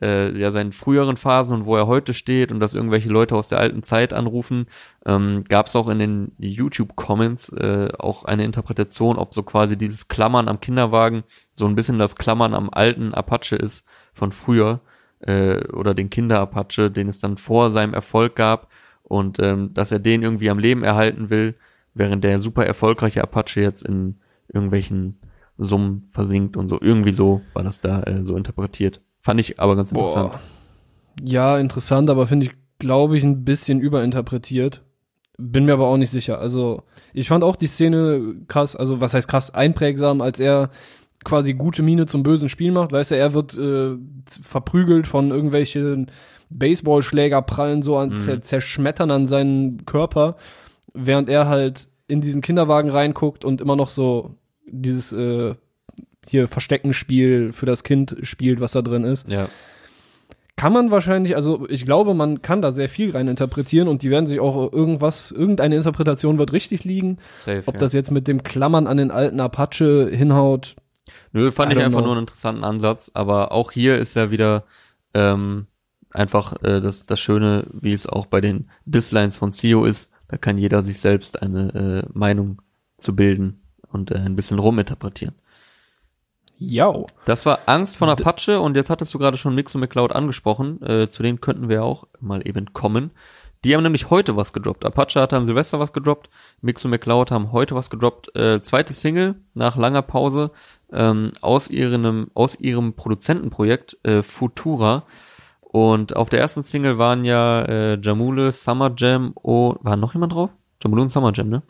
äh, ja seinen früheren Phasen und wo er heute steht und dass irgendwelche Leute aus der alten Zeit anrufen, ähm, gab es auch in den YouTube-Comments äh, auch eine Interpretation, ob so quasi dieses Klammern am Kinderwagen so ein bisschen das Klammern am alten Apache ist von früher äh, oder den Kinder-Apache, den es dann vor seinem Erfolg gab und ähm, dass er den irgendwie am Leben erhalten will, während der super erfolgreiche Apache jetzt in irgendwelchen Summen versinkt und so. Irgendwie so war das da äh, so interpretiert. Fand ich aber ganz interessant. Boah. Ja, interessant, aber finde ich, glaube ich, ein bisschen überinterpretiert. Bin mir aber auch nicht sicher. Also, ich fand auch die Szene krass, also was heißt krass, einprägsam, als er quasi gute Miene zum bösen Spiel macht. Weißt du, er wird äh, verprügelt von irgendwelchen Baseballschläger, prallen so an, Mhm. zer zerschmettern an seinen Körper, während er halt in diesen Kinderwagen reinguckt und immer noch so dieses äh, hier Versteckenspiel für das Kind spielt, was da drin ist. Ja. Kann man wahrscheinlich, also ich glaube, man kann da sehr viel rein interpretieren und die werden sich auch irgendwas, irgendeine Interpretation wird richtig liegen. Safe. Ob ja. das jetzt mit dem Klammern an den alten Apache hinhaut, Nö, fand I ich einfach know. nur einen interessanten Ansatz, aber auch hier ist ja wieder ähm, einfach äh, das, das Schöne, wie es auch bei den Dislines von CEO ist, da kann jeder sich selbst eine äh, Meinung zu bilden und äh, ein bisschen ruminterpretieren. Ja. Das war Angst von Apache und jetzt hattest du gerade schon Mix und McCloud angesprochen, äh, zu denen könnten wir auch mal eben kommen. Die haben nämlich heute was gedroppt. Apache hatte am Silvester was gedroppt, Mix und McCloud haben heute was gedroppt. Äh, zweite Single nach langer Pause ähm, aus ihrem aus ihrem Produzentenprojekt äh, Futura. Und auf der ersten Single waren ja äh, Jamule, Summer Jam und war noch jemand drauf? Jamule und Summer Jam, ne?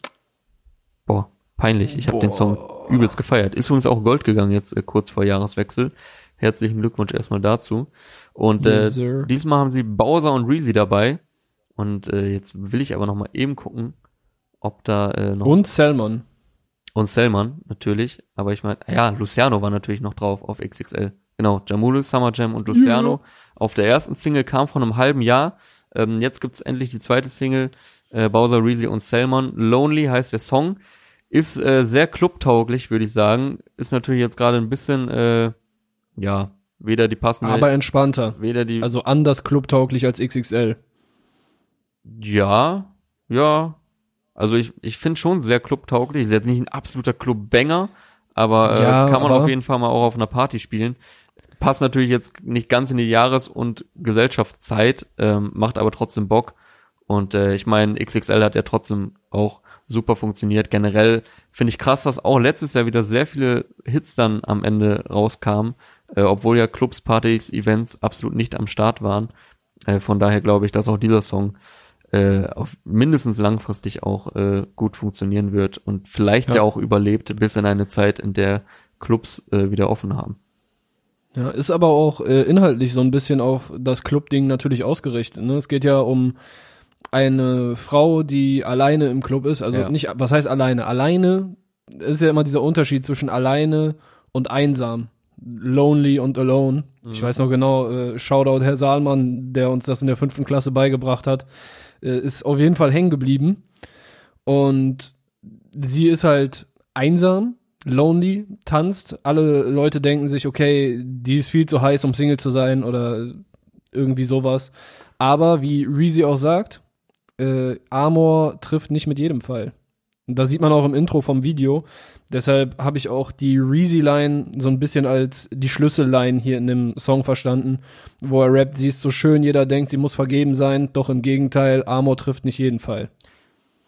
Boah, peinlich. Ich habe den Song übelst gefeiert. Ist übrigens auch Gold gegangen jetzt äh, kurz vor Jahreswechsel. Herzlichen Glückwunsch erstmal dazu. Und äh, Yes, diesmal haben sie Bowser und Reezy dabei. Und äh, jetzt will ich aber noch mal eben gucken, ob da äh, noch Und Salmon. und Selman natürlich, aber ich meine, ja, Luciano war natürlich noch drauf auf XXL. Genau, Jamule, Summer Jam und Luciano. Auf der ersten Single kam von einem halben Jahr. Ähm, jetzt gibt's endlich die zweite Single, äh, Bowser, Reezy und Selman. Lonely heißt der Song. Ist äh, sehr clubtauglich, würde ich sagen. Ist natürlich jetzt gerade ein bisschen, äh, ja, weder die passende, Aber entspannter. weder die, Also anders clubtauglich als XXL. Ja, ja. Also ich, ich finde schon sehr clubtauglich. Ist jetzt nicht ein absoluter Clubbanger, aber äh, Ja, kann man aber- auf jeden Fall mal auch auf einer Party spielen. Passt natürlich jetzt nicht ganz in die Jahres- und Gesellschaftszeit, ähm, macht aber trotzdem Bock. Und äh, ich meine, XXL hat ja trotzdem auch super funktioniert. Generell finde ich krass, dass auch letztes Jahr wieder sehr viele Hits dann am Ende rauskamen, äh, obwohl ja Clubs, Partys, Events absolut nicht am Start waren. Äh, von daher glaube ich, dass auch dieser Song äh, auf mindestens langfristig auch äh, gut funktionieren wird und vielleicht ja. Ja. auch überlebt bis in eine Zeit, in der Clubs äh, wieder offen haben. Ja, ist aber auch äh, inhaltlich so ein bisschen auf das Club-Ding natürlich ausgerichtet. Ne? Es geht ja um eine Frau, die alleine im Club ist. Also Ja. nicht, was heißt alleine? Alleine ist ja immer dieser Unterschied zwischen alleine und einsam. Lonely und alone. Ich weiß noch genau, äh, Shoutout Herr Saalmann, der uns das in der fünften Klasse beigebracht hat, äh, ist auf jeden Fall hängen geblieben. Und sie ist halt einsam, lonely, tanzt. Alle Leute denken sich, okay, die ist viel zu heiß, um Single zu sein oder irgendwie sowas. Aber wie Reezy auch sagt, äh, Amor trifft nicht mit jedem Fall. Und da sieht man auch im Intro vom Video. Deshalb habe ich auch die Reezy-Line so ein bisschen als die Schlüsselline hier in dem Song verstanden, wo er rappt, sie ist so schön, jeder denkt, sie muss vergeben sein, doch im Gegenteil, Amor trifft nicht jeden Fall.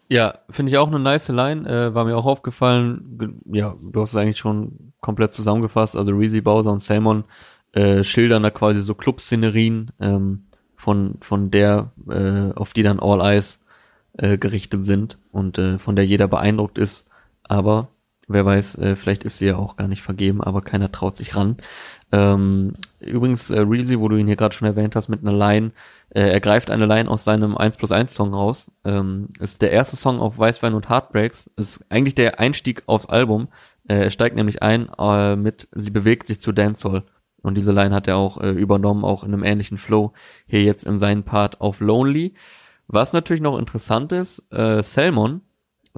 Ja, finde ich auch eine nice Line, äh, war mir auch aufgefallen. Ge- Ja, du hast es eigentlich schon komplett zusammengefasst. Also Reezy, Bowser und Salmon äh, schildern da quasi so Club-Szenerien ähm, von, von der, äh, auf die dann All Eyes äh, gerichtet sind und äh, von der jeder beeindruckt ist. Aber wer weiß, äh, vielleicht ist sie ja auch gar nicht vergeben, aber keiner traut sich ran. Ähm, übrigens, äh, Reezy, wo du ihn hier gerade schon erwähnt hast, mit einer Line, äh, er greift eine Line aus seinem 1 plus 1 Song raus. Ähm, ist der erste Song auf Weißwein und Heartbreaks. Ist eigentlich der Einstieg aufs Album. Äh, er steigt nämlich ein äh, mit Sie bewegt sich zu Dancehall. Und diese Line hat er auch äh, übernommen, auch in einem ähnlichen Flow. Hier jetzt in seinen Part auf Lonely. Was natürlich noch interessant ist, äh, Salmon,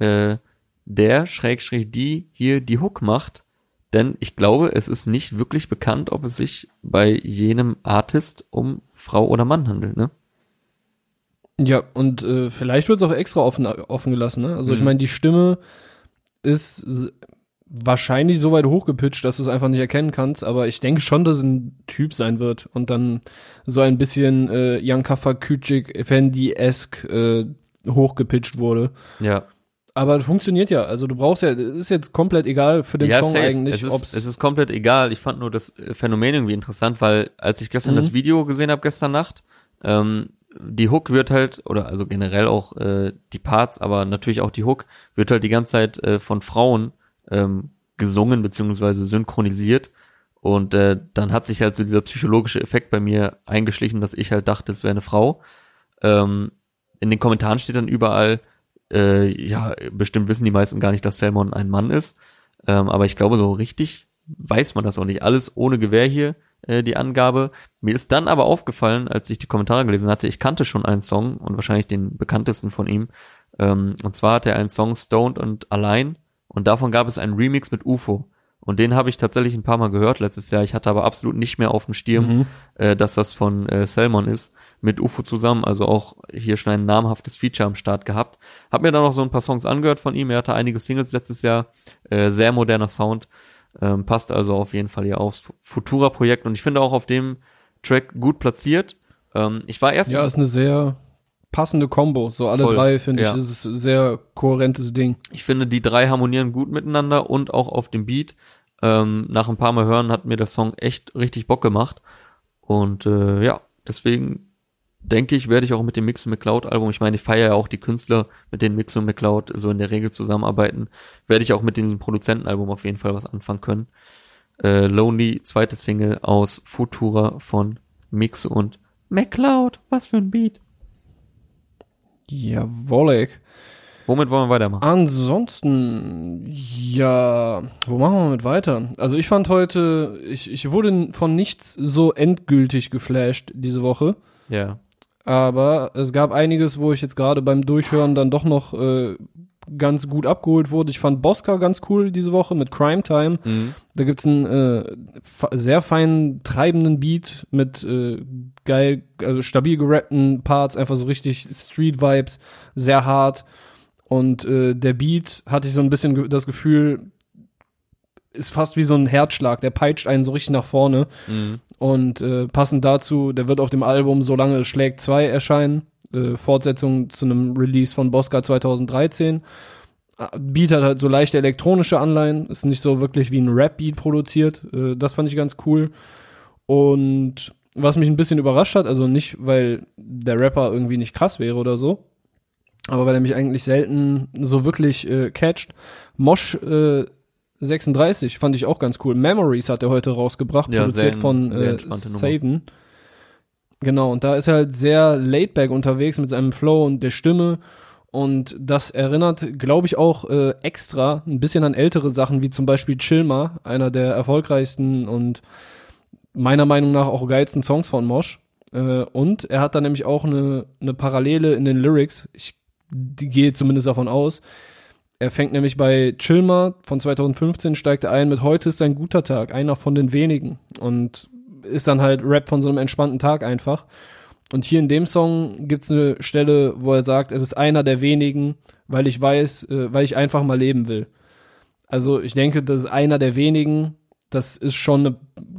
äh, der Schrägstrich die hier die Hook macht, denn ich glaube, es ist nicht wirklich bekannt, ob es sich bei jenem Artist um Frau oder Mann handelt, ne? Ja, und äh, vielleicht wird es auch extra offen, offen gelassen. Ne? Also ich Mhm. meine, die Stimme ist wahrscheinlich so weit hochgepitcht, dass du es einfach nicht erkennen kannst, aber ich denke schon, dass es ein Typ sein wird und dann so ein bisschen äh, Jankafa Küçük Effendi-esque äh, hochgepitcht wurde. Ja. Aber das funktioniert ja. Also du brauchst ja, es ist jetzt komplett egal für den ja, Song safe. eigentlich, es ist, es ist komplett egal. Ich fand nur das äh, Phänomen irgendwie interessant, weil als ich gestern Mhm. das Video gesehen habe, gestern Nacht, ähm, die Hook wird halt, oder also generell auch äh, die Parts, aber natürlich auch die Hook, wird halt die ganze Zeit äh, von Frauen ähm, gesungen beziehungsweise synchronisiert. Und äh, dann hat sich halt so dieser psychologische Effekt bei mir eingeschlichen, dass ich halt dachte, es wäre eine Frau. Ähm, in den Kommentaren steht dann überall, äh, ja, bestimmt wissen die meisten gar nicht, dass Salmon ein Mann ist. Ähm, aber ich glaube, so richtig weiß man das auch nicht. Alles ohne Gewehr hier, äh, die Angabe. Mir ist dann aber aufgefallen, als ich die Kommentare gelesen hatte, ich kannte schon einen Song und wahrscheinlich den bekanntesten von ihm. Ähm, und zwar hat er einen Song Stoned und Allein und davon gab es einen Remix mit UFO. Und den habe ich tatsächlich ein paar Mal gehört letztes Jahr. Ich hatte aber absolut nicht mehr auf dem Stirn, Mhm. äh, dass das von äh, Salmon ist, mit UFO zusammen, also auch hier schon ein namhaftes Feature am Start gehabt. Hab mir dann noch so ein paar Songs angehört von ihm. Er hatte einige Singles letztes Jahr, äh, sehr moderner Sound, ähm, passt also auf jeden Fall hier aufs Futura-Projekt und ich finde auch auf dem Track gut platziert. Ähm, ich war erst ja, ist eine sehr passende Combo. So alle Voll, drei, finde ja. ich, ist es ein sehr kohärentes Ding. Ich finde, die drei harmonieren gut miteinander und auch auf dem Beat. Ähm, nach ein paar Mal hören hat mir der Song echt richtig Bock gemacht. Und äh, ja, deswegen denke ich, werde ich auch mit dem Mix und McCloud Album, ich meine, ich feiere ja auch die Künstler, mit denen Mix und McCloud so in der Regel zusammenarbeiten, werde ich auch mit diesem Produzentenalbum auf jeden Fall was anfangen können. Äh, Lonely, zweite Single aus Futura von Mix und McCloud. Was für ein Beat. Jawollig. Womit wollen wir weitermachen? Ansonsten, ja, wo machen wir mit weiter? Also ich fand heute, ich, ich wurde von nichts so endgültig geflasht diese Woche, Ja. aber es gab einiges, wo ich jetzt gerade beim Durchhören dann doch noch äh, ganz gut abgeholt wurde. Ich fand Bosca ganz cool diese Woche mit Crime Time. Mhm. Da gibt's einen äh, sehr feinen, treibenden Beat mit äh, geil, also stabil gerappten Parts, einfach so richtig Street-Vibes, sehr hart. Und äh, der Beat hatte ich so ein bisschen ge das Gefühl, ist fast wie so ein Herzschlag, der peitscht einen so richtig nach vorne. Mhm. Und äh, passend dazu, der wird auf dem Album Solange es schlägt 2 erscheinen. Äh, Fortsetzung zu einem Release von Bosca 2013. Äh, Beat hat halt so leichte elektronische Anleihen, ist nicht so wirklich wie ein Rap-Beat produziert. Äh, das fand ich ganz cool. Und was mich ein bisschen überrascht hat, also nicht, weil der Rapper irgendwie nicht krass wäre oder so, aber weil er mich eigentlich selten so wirklich äh, catcht. Mosh äh, 36 fand ich auch ganz cool. Memories hat er heute rausgebracht, Ja, produziert sehr- von äh. Saven. Genau, und da ist er halt sehr laidback unterwegs mit seinem Flow und der Stimme. Und das erinnert, glaube ich, auch äh, extra ein bisschen an ältere Sachen, wie zum Beispiel Chilma, einer der erfolgreichsten und meiner Meinung nach auch geilsten Songs von Mosh. Äh, und er hat da nämlich auch eine, eine Parallele in den Lyrics. Ich gehe zumindest davon aus. Er fängt nämlich bei Chilmer von 2015, steigt ein mit Heute ist ein guter Tag, einer von den wenigen. Und ist dann halt Rap von so einem entspannten Tag einfach. Und hier in dem Song gibt's eine Stelle, wo er sagt, es ist einer der wenigen, weil ich weiß, äh, weil ich einfach mal leben will. Also ich denke, das ist einer der wenigen, das ist schon eine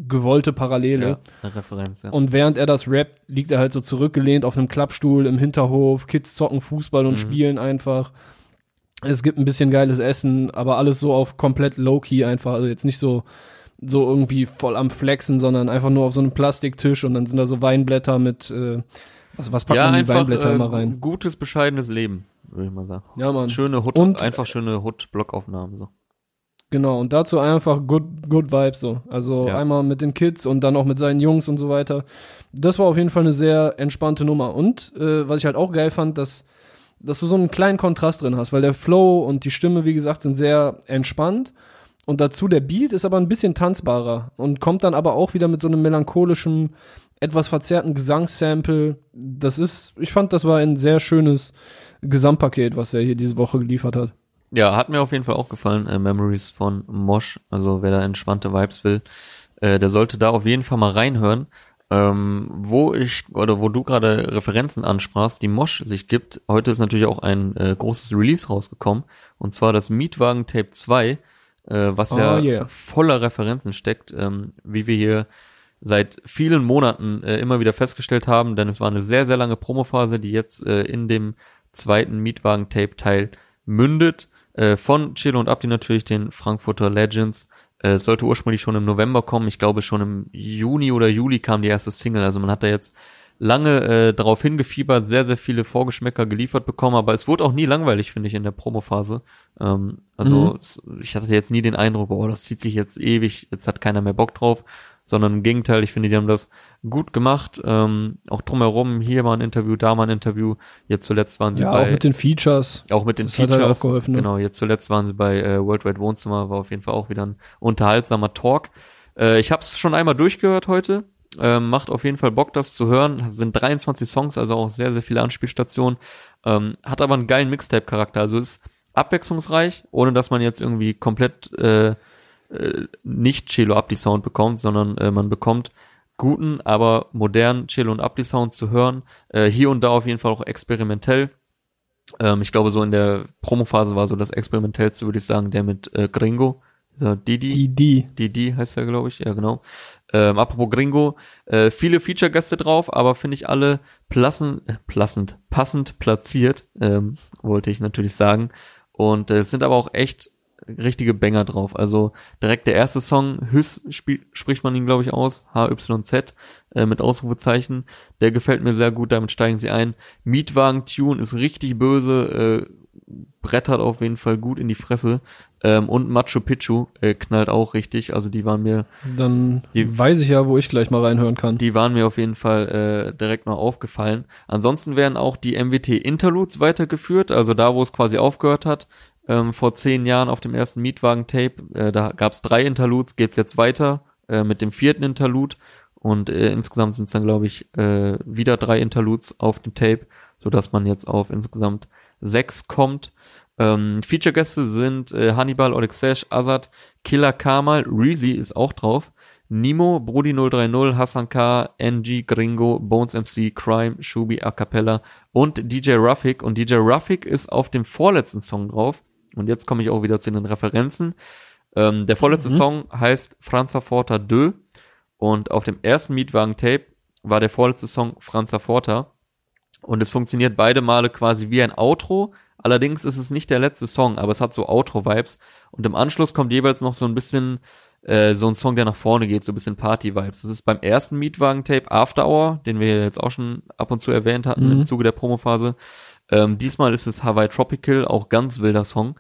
gewollte Parallele. Ja, eine Referenz, ja. Und während er das rappt, liegt er halt so zurückgelehnt auf einem Klappstuhl im Hinterhof, Kids zocken Fußball und mhm. spielen einfach. Es gibt ein bisschen geiles Essen, aber alles so auf komplett low-key einfach, also jetzt nicht so so irgendwie voll am Flexen, sondern einfach nur auf so einem Plastiktisch und dann sind da so Weinblätter mit, äh, was, was packt ja, man in die Weinblätter äh, immer rein? Gutes, bescheidenes Leben, würde ich mal sagen. Ja, Mann. Schöne Hut, und, einfach schöne Hut-Blockaufnahmen, so. Genau, und dazu einfach good, good Vibes so. Also ja. einmal mit den Kids und dann auch mit seinen Jungs und so weiter. Das war auf jeden Fall eine sehr entspannte Nummer. Und äh, was ich halt auch geil fand, dass, dass du so einen kleinen Kontrast drin hast, weil der Flow und die Stimme, wie gesagt, sind sehr entspannt. Und dazu der Beat ist aber ein bisschen tanzbarer und kommt dann aber auch wieder mit so einem melancholischen, etwas verzerrten Gesangssample. Das ist, ich fand, das war ein sehr schönes Gesamtpaket, was er hier diese Woche geliefert hat. Ja, hat mir auf jeden Fall auch gefallen, äh, Memories von Mosh. Also wer da entspannte Vibes will, äh, der sollte da auf jeden Fall mal reinhören. Ähm, wo ich oder wo du gerade Referenzen ansprachst, die Mosh sich gibt. Heute ist natürlich auch ein äh, großes Release rausgekommen und zwar das Mietwagen Tape 2, äh, was oh, ja yeah. voller Referenzen steckt, ähm, wie wir hier seit vielen Monaten äh, immer wieder festgestellt haben, denn es war eine sehr sehr lange Promophase, die jetzt äh, in dem zweiten Mietwagen Tape Teil mündet. Äh, von Chilo und Abdi natürlich den Frankfurter Legends. Äh, es sollte ursprünglich schon im November kommen. Ich glaube schon im Juni oder Juli kam die erste Single. Also man hat da jetzt lange äh, darauf hingefiebert, sehr, sehr viele Vorgeschmäcker geliefert bekommen, aber es wurde auch nie langweilig, finde ich, in der Promophase. Ähm, also mhm. ich hatte jetzt nie den Eindruck, oh, das zieht sich jetzt ewig, jetzt hat keiner mehr Bock drauf, sondern im Gegenteil, ich finde, die haben das gut gemacht. Ähm, auch drumherum, hier mal ein Interview, da mal ein Interview. Jetzt zuletzt waren sie ja, bei. auch mit den Features. Auch mit den das Features. Hat halt auch geholfen, ne? Genau, jetzt zuletzt waren sie bei äh, Worldwide Wohnzimmer, war auf jeden Fall auch wieder ein unterhaltsamer Talk. Äh, ich habe es schon einmal durchgehört heute. Ähm, macht auf jeden Fall Bock, das zu hören. Das sind 23 Songs, also auch sehr, sehr viele Anspielstationen. Ähm, hat aber einen geilen Mixtape-Charakter. Also ist abwechslungsreich, ohne dass man jetzt irgendwie komplett äh, äh, nicht Cello Abdi Sound bekommt, sondern äh, man bekommt guten, aber modernen Cello und Abdi Sound zu hören. Äh, hier und da auf jeden Fall auch experimentell. Ähm, ich glaube, so in der Promophase war so das experimentellste, würde ich sagen, der mit äh, Gringo. Dieser Didi. Didi. Didi heißt er, glaube ich. Ja, genau. Ähm, apropos Gringo, äh, viele Feature-Gäste drauf, aber finde ich alle plassend, äh, plassend, passend platziert, ähm, wollte ich natürlich sagen. Und äh, es sind aber auch echt richtige Banger drauf. Also direkt der erste Song, Hüss spricht man ihn, glaube ich, aus, HYZ äh, mit Ausrufezeichen. Der gefällt mir sehr gut, damit steigen sie ein. Mietwagen-Tune ist richtig böse, äh, brettert auf jeden Fall gut in die Fresse. Ähm, und Machu Picchu äh, knallt auch richtig. Also die waren mir. Dann die, weiß ich ja, wo ich gleich mal reinhören kann. Die waren mir auf jeden Fall äh, direkt mal aufgefallen. Ansonsten werden auch die MWT Interludes weitergeführt, also da, wo es quasi aufgehört hat ähm, vor zehn Jahren auf dem ersten Mietwagen-Tape. Äh, da gab es drei Interludes, geht's jetzt weiter äh, mit dem vierten Interlude. Und äh, insgesamt sind es dann, glaube ich, äh, wieder drei Interludes auf dem Tape, so dass man jetzt auf insgesamt sechs kommt. Ähm, Feature-Gäste sind äh, Hannibal, Olexesh, Azad, Killer Kamal, Reezy ist auch drauf. Nimo, Brody 030, Hassan K, NG, Gringo, Bones MC, Crime, Shubi, A Cappella und DJ Ruffik. Und DJ Ruffik ist auf dem vorletzten Song drauf. Und jetzt komme ich auch wieder zu den Referenzen. Ähm, der vorletzte mhm. Song heißt Franza Forta 2 und auf dem ersten Mietwagen-Tape war der vorletzte Song Franza Forta und es funktioniert beide Male quasi wie ein Outro. Allerdings ist es nicht der letzte Song, aber es hat so Outro-Vibes und im Anschluss kommt jeweils noch so ein bisschen äh, so ein Song, der nach vorne geht, so ein bisschen Party-Vibes. Das ist beim ersten Mietwagen-Tape After Hour, den wir jetzt auch schon ab und zu erwähnt hatten mhm. im Zuge der Promophase. Ähm, diesmal ist es Hawaii Tropical, auch ganz wilder Song,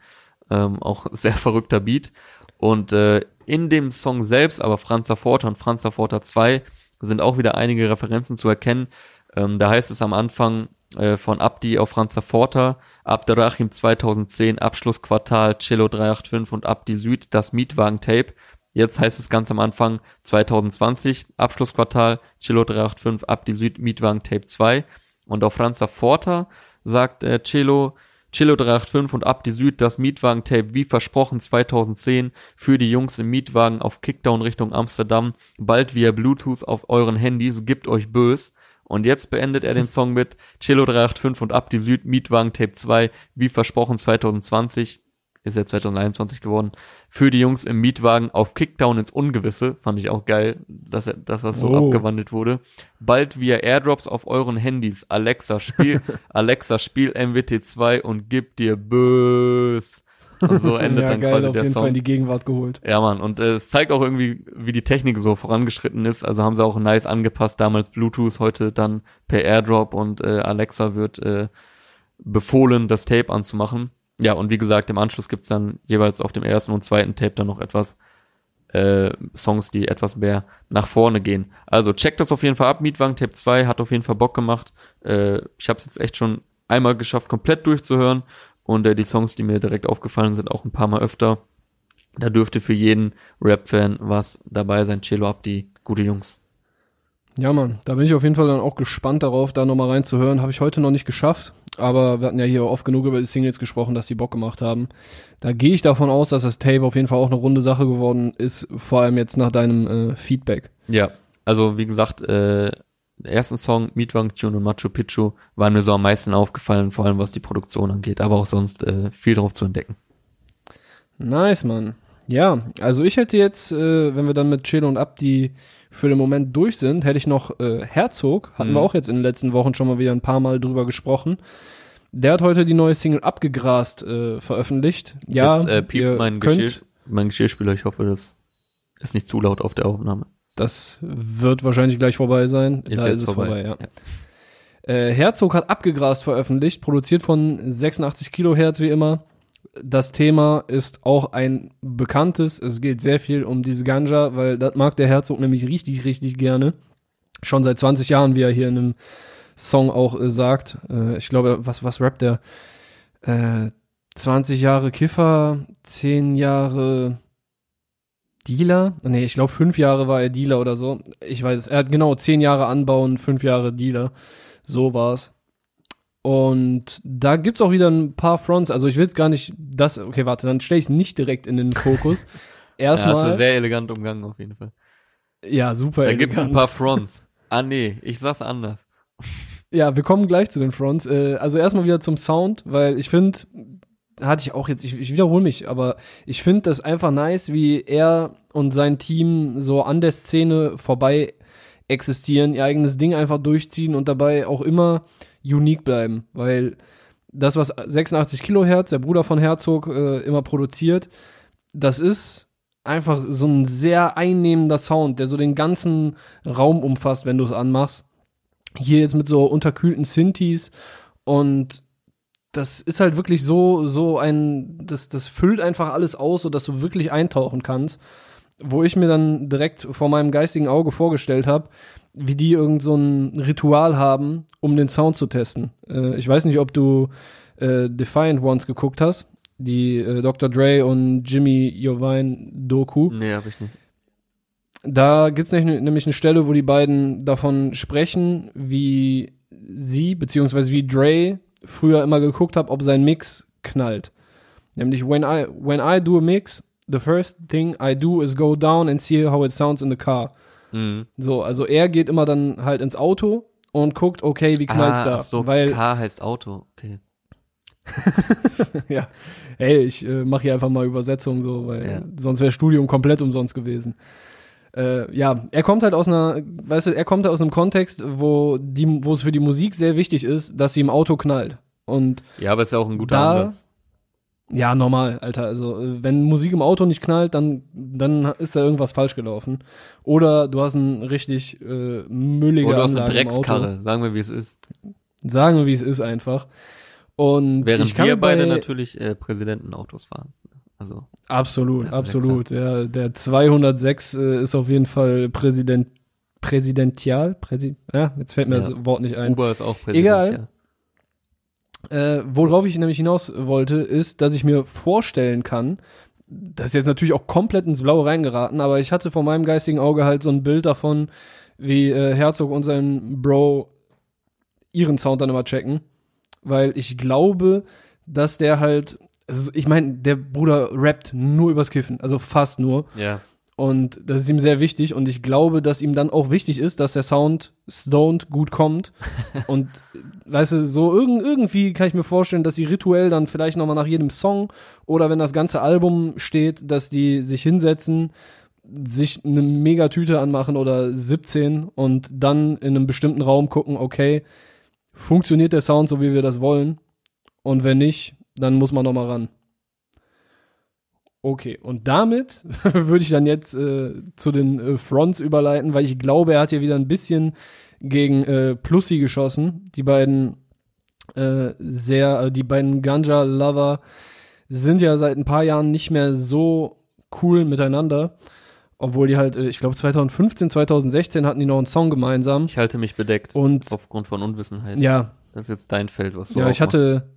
ähm, auch sehr verrückter Beat. Und äh, in dem Song selbst, aber Franz Forta und Franz Forta 2 sind auch wieder einige Referenzen zu erkennen. Ähm, da heißt es am Anfang äh, von Abdi auf Franz Forta, Abderrachim 2010, Abschlussquartal, Cello 385 und Abdi Süd, das Mietwagen-Tape. Jetzt heißt es ganz am Anfang 2020, Abschlussquartal, Chilo 385 ab die Süd Mietwagen Tape 2. Und auf Franza Forta sagt äh, Chilo, Chilo 385 und ab die Süd das Mietwagen-Tape wie versprochen 2010 für die Jungs im Mietwagen auf Kickdown Richtung Amsterdam, bald via Bluetooth auf euren Handys, gibt euch bös. Und jetzt beendet er den Song mit Chilo 385 und ab die Süd Mietwagen Tape 2 wie versprochen 2020 ist ja 2021 geworden, für die Jungs im Mietwagen auf Kickdown ins Ungewisse. Fand ich auch geil, dass, er, dass das so Oh. abgewandelt wurde. Bald via Airdrops auf euren Handys. Alexa, spiel, Alexa, spiel MWT2 und gib dir Bös. Und so endet ja, dann geil, quasi auf der jeden Fall in Song. die Gegenwart geholt. Ja, Mann, und äh, es zeigt auch irgendwie, wie die Technik so vorangeschritten ist. Also haben sie auch nice angepasst, damals Bluetooth, heute dann per Airdrop und äh, Alexa wird äh, befohlen, das Tape anzumachen. Ja, und wie gesagt, im Anschluss gibt's dann jeweils auf dem ersten und zweiten Tape dann noch etwas äh, Songs, die etwas mehr nach vorne gehen. Also checkt das auf jeden Fall ab. Mietwagen Tape 2 hat auf jeden Fall Bock gemacht. Äh, ich habe es jetzt echt schon einmal geschafft, komplett durchzuhören. Und äh, die Songs, die mir direkt aufgefallen sind, auch ein paar Mal öfter. Da dürfte für jeden Rap-Fan was dabei sein. Cello ab, die gute Jungs. Ja, Mann, da bin ich auf jeden Fall dann auch gespannt darauf, da nochmal reinzuhören. Habe ich heute noch nicht geschafft, aber wir hatten ja hier oft genug über die Singles gesprochen, dass die Bock gemacht haben. Da gehe ich davon aus, dass das Tape auf jeden Fall auch eine runde Sache geworden ist, vor allem jetzt nach deinem äh, Feedback. Ja, also wie gesagt, äh, ersten Song, Mietwagen Tune und Machu Picchu, waren mir so am meisten aufgefallen, vor allem was die Produktion angeht, aber auch sonst äh, viel drauf zu entdecken. Nice, Mann. Ja, also ich hätte jetzt, äh, wenn wir dann mit Chill und Abdi für den Moment durch sind, hätte ich noch äh, Herzog, hatten Mhm. wir auch jetzt in den letzten Wochen schon mal wieder ein paar Mal drüber gesprochen. Der hat heute die neue Single Abgegrast äh, veröffentlicht. Ja, Jetzt äh, ihr piept mein, könnt, Geschirr, mein Geschirrspüler, ich hoffe, das ist nicht zu laut auf der Aufnahme. Das wird wahrscheinlich gleich vorbei sein. Ist da jetzt ist es vorbei. vorbei, ja. Äh, Herzog hat Abgegrast veröffentlicht, produziert von 86 Kilohertz wie immer. Das Thema ist auch ein bekanntes. Es geht sehr viel um diese Ganja, weil das mag der Herzog nämlich richtig, richtig gerne. Schon seit 20 Jahren, wie er hier in einem Song auch äh, sagt. Äh, ich glaube, was, was rappt der? Äh, 20 Jahre Kiffer, 10 Jahre Dealer? Nee, ich glaube, 5 Jahre war er Dealer oder so. Ich weiß es. Er hat genau 10 Jahre anbauen, 5 Jahre Dealer. So war's. Und da gibt's auch wieder ein paar Fronts. Also ich will jetzt gar nicht das. Okay, warte, dann stelle ich es nicht direkt in den Fokus. Ja, hast du Erstmal. sehr elegant umgangen auf jeden Fall. Ja, super. Da gibt's ein elegant. paar Fronts. Ah nee, ich sag's anders. Ja, wir kommen gleich zu den Fronts. Äh, also erstmal wieder zum Sound, weil ich finde, hatte ich auch jetzt, ich, ich wiederhole mich, aber ich finde das einfach nice, wie er und sein Team so an der Szene vorbei existieren, ihr eigenes Ding einfach durchziehen und dabei auch immer unique bleiben, weil das, was 86 Kilohertz, der Bruder von Herzog, äh, immer produziert, das ist einfach so ein sehr einnehmender Sound, der so den ganzen Raum umfasst, wenn du es anmachst. Hier jetzt mit so unterkühlten Synthes und das ist halt wirklich so, so ein, das, das füllt einfach alles aus, sodass du wirklich eintauchen kannst. Wo ich mir dann direkt vor meinem geistigen Auge vorgestellt habe, wie die irgend so ein Ritual haben, um den Sound zu testen. Äh, ich weiß nicht, ob du äh, Defiant Ones geguckt hast, die äh, Dr. Dre und Jimmy Jovine Doku. Nee, hab ich nicht. Da gibt's nämlich, nämlich eine Stelle, wo die beiden davon sprechen, wie sie, beziehungsweise wie Dre früher immer geguckt hat, ob sein Mix knallt. Nämlich, when I, when I do a mix, the first thing I do is go down and see how it sounds in the car. Mhm. So, also er geht immer dann halt ins Auto und guckt, okay, wie knallt's ah, da? ach so, Weil, K heißt Auto. Okay. ja, ey, ich äh, mache hier einfach mal Übersetzung so, weil Ja. sonst wäre Studium komplett umsonst gewesen. Äh, ja, er kommt halt aus einer, weißt du, er kommt halt aus einem Kontext, wo die, wo es für die Musik sehr wichtig ist, dass sie im Auto knallt. Und Ja, aber ist ja auch ein guter Da- Ansatz. ja, normal, Alter. Also, äh, wenn Musik im Auto nicht knallt, dann, dann ist da irgendwas falsch gelaufen. Oder du hast ein richtig äh, müllige Oder du hast eine Anlage. Dreckskarre, sagen wir, wie es ist. Sagen wir, wie es ist einfach. Und Während ich kann wir beide bei- natürlich äh, Präsidentenautos fahren. Also, Absolut, absolut. Ja, der 206 äh, ist auf jeden Fall Präsident, präsidential. Präsi ja, jetzt fällt mir Ja. das Wort nicht ein. Uber ist auch Präsident. Egal. Äh, worauf ich nämlich hinaus wollte, ist, dass ich mir vorstellen kann, das ist jetzt natürlich auch komplett ins Blaue reingeraten, aber ich hatte vor meinem geistigen Auge halt so ein Bild davon, wie äh, Herzog und sein Bro ihren Sound dann immer checken. Weil ich glaube, dass der halt, also ich meine, der Bruder rappt nur übers Kiffen, also fast nur. Ja. Und das ist ihm sehr wichtig und ich glaube, dass ihm dann auch wichtig ist, dass der Sound stoned gut kommt. und weißt du, so irg irgendwie kann ich mir vorstellen, dass sie rituell dann vielleicht nochmal nach jedem Song oder wenn das ganze Album steht, dass die sich hinsetzen, sich eine Megatüte anmachen oder 17 und dann in einem bestimmten Raum gucken, okay, funktioniert der Sound so, wie wir das wollen? Und wenn nicht, dann muss man nochmal ran. Okay, und damit würde ich dann jetzt äh, zu den äh, Fronts überleiten, weil ich glaube, er hat hier wieder ein bisschen gegen äh, Plussi geschossen. Die beiden äh, sehr, äh, die beiden Ganja-Lover sind ja seit ein paar Jahren nicht mehr so cool miteinander. Obwohl die halt, äh, ich glaube 2015, 2016 hatten die noch einen Song gemeinsam. Ich halte mich bedeckt. Und aufgrund von Unwissenheit. Ja. Das ist jetzt dein Feld, was du Ja, ich hatte,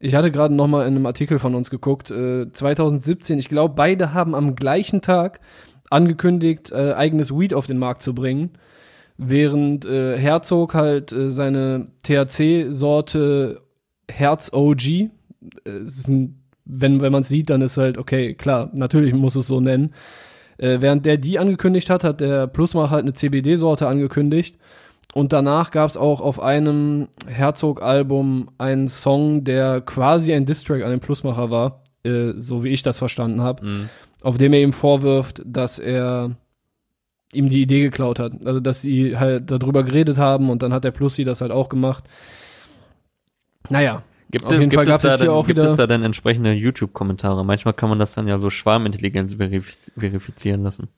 ich hatte gerade noch mal in einem Artikel von uns geguckt. Äh, 2017, ich glaube, beide haben am gleichen Tag angekündigt, äh, eigenes Weed auf den Markt zu bringen. Während äh, Herzog halt äh, seine THC-Sorte Herz OG, äh, ein, wenn, wenn man es sieht, dann ist halt, okay, klar, natürlich muss es so nennen. Äh, während der die angekündigt hat, hat der Plusmach halt eine CBD-Sorte angekündigt. Und danach gab es auch auf einem Herzog-Album einen Song, der quasi ein Distrack an den Plusmacher war, äh, so wie ich das verstanden habe, Mhm. auf dem er ihm vorwirft, dass er ihm die Idee geklaut hat. Also, dass sie halt darüber geredet haben und dann hat der Plussi das halt auch gemacht. Naja, Gibt, Auf es, jeden gibt, Fall es gab's da auch gibt es da denn entsprechende YouTube-Kommentare? Manchmal kann man das dann ja so Schwarmintelligenz verifiz verifizieren lassen.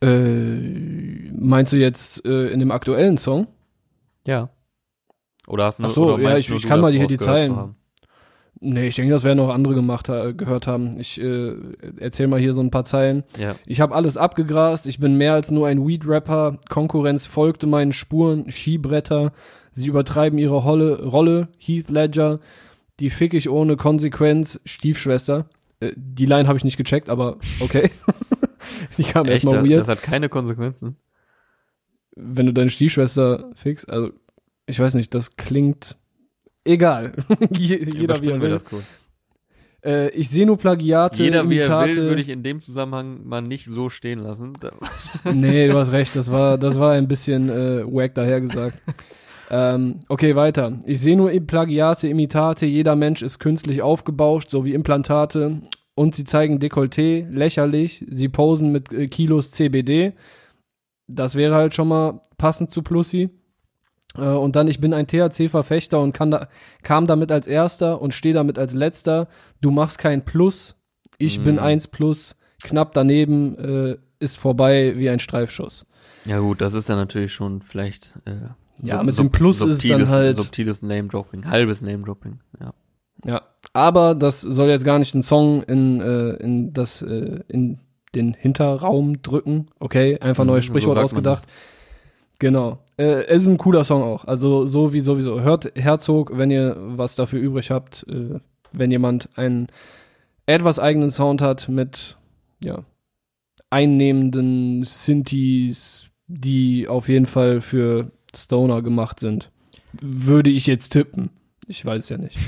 Äh, meinst du jetzt äh, in dem aktuellen Song? Ja. Oder hast du Ach so, ja, ich- ich kann mal die- die Zeilen. Nee, ich denke, das werden auch andere gemacht, ha- gehört haben. Ich äh, erzähl mal hier so ein paar Zeilen. Ja. Ich habe alles abgegrast, ich bin mehr als nur ein Weed-Rapper, Konkurrenz folgte meinen Spuren, Skibretter, sie übertreiben ihre Holle, Rolle, Heath Ledger, die fick ich ohne Konsequenz, Stiefschwester. Äh, die Line habe ich nicht gecheckt, aber okay. die kam Echt, erstmal das, weird. das hat keine Konsequenzen. Wenn du deine Stiefschwester fickst, also ich weiß nicht, das klingt egal. Je, jeder wie er will. Äh, ich sehe nur Plagiate, Jeder wie er Imitate. will, würde ich in dem Zusammenhang mal nicht so stehen lassen. Nee, du hast recht, das war, das war ein bisschen äh, wack dahergesagt. ähm, okay, weiter. Ich sehe nur Plagiate, Imitate, jeder Mensch ist künstlich aufgebauscht, so wie Implantate. Und sie zeigen Dekolleté, lächerlich. Sie posen mit äh, Kilos CBD. Das wäre halt schon mal passend zu Plussi. Äh, und dann, ich bin ein THC-Verfechter und kann da, kam damit als erster und stehe damit als letzter. Du machst kein Plus. Ich bin Mhm. eins plus. Knapp daneben äh, ist vorbei wie ein Streifschuss. ja gut, das ist dann natürlich schon vielleicht äh, Ja, mit dem Plus ist es dann halt- subtiles Name-Dropping, halbes Name-Dropping, ja. Ja. Aber das soll jetzt gar nicht den Song in, äh, in das, äh, in den Hinterraum drücken. Okay, einfach Mhm, neues so Sprichwort man ausgedacht. Genau. Äh, es ist ein cooler Song auch. Also so wie sowieso. Hört Herzog, wenn ihr was dafür übrig habt, äh, wenn jemand einen etwas eigenen Sound hat mit, ja, einnehmenden Synthes, die auf jeden Fall für Stoner gemacht sind. Würde ich jetzt tippen. Ich weiß es ja nicht.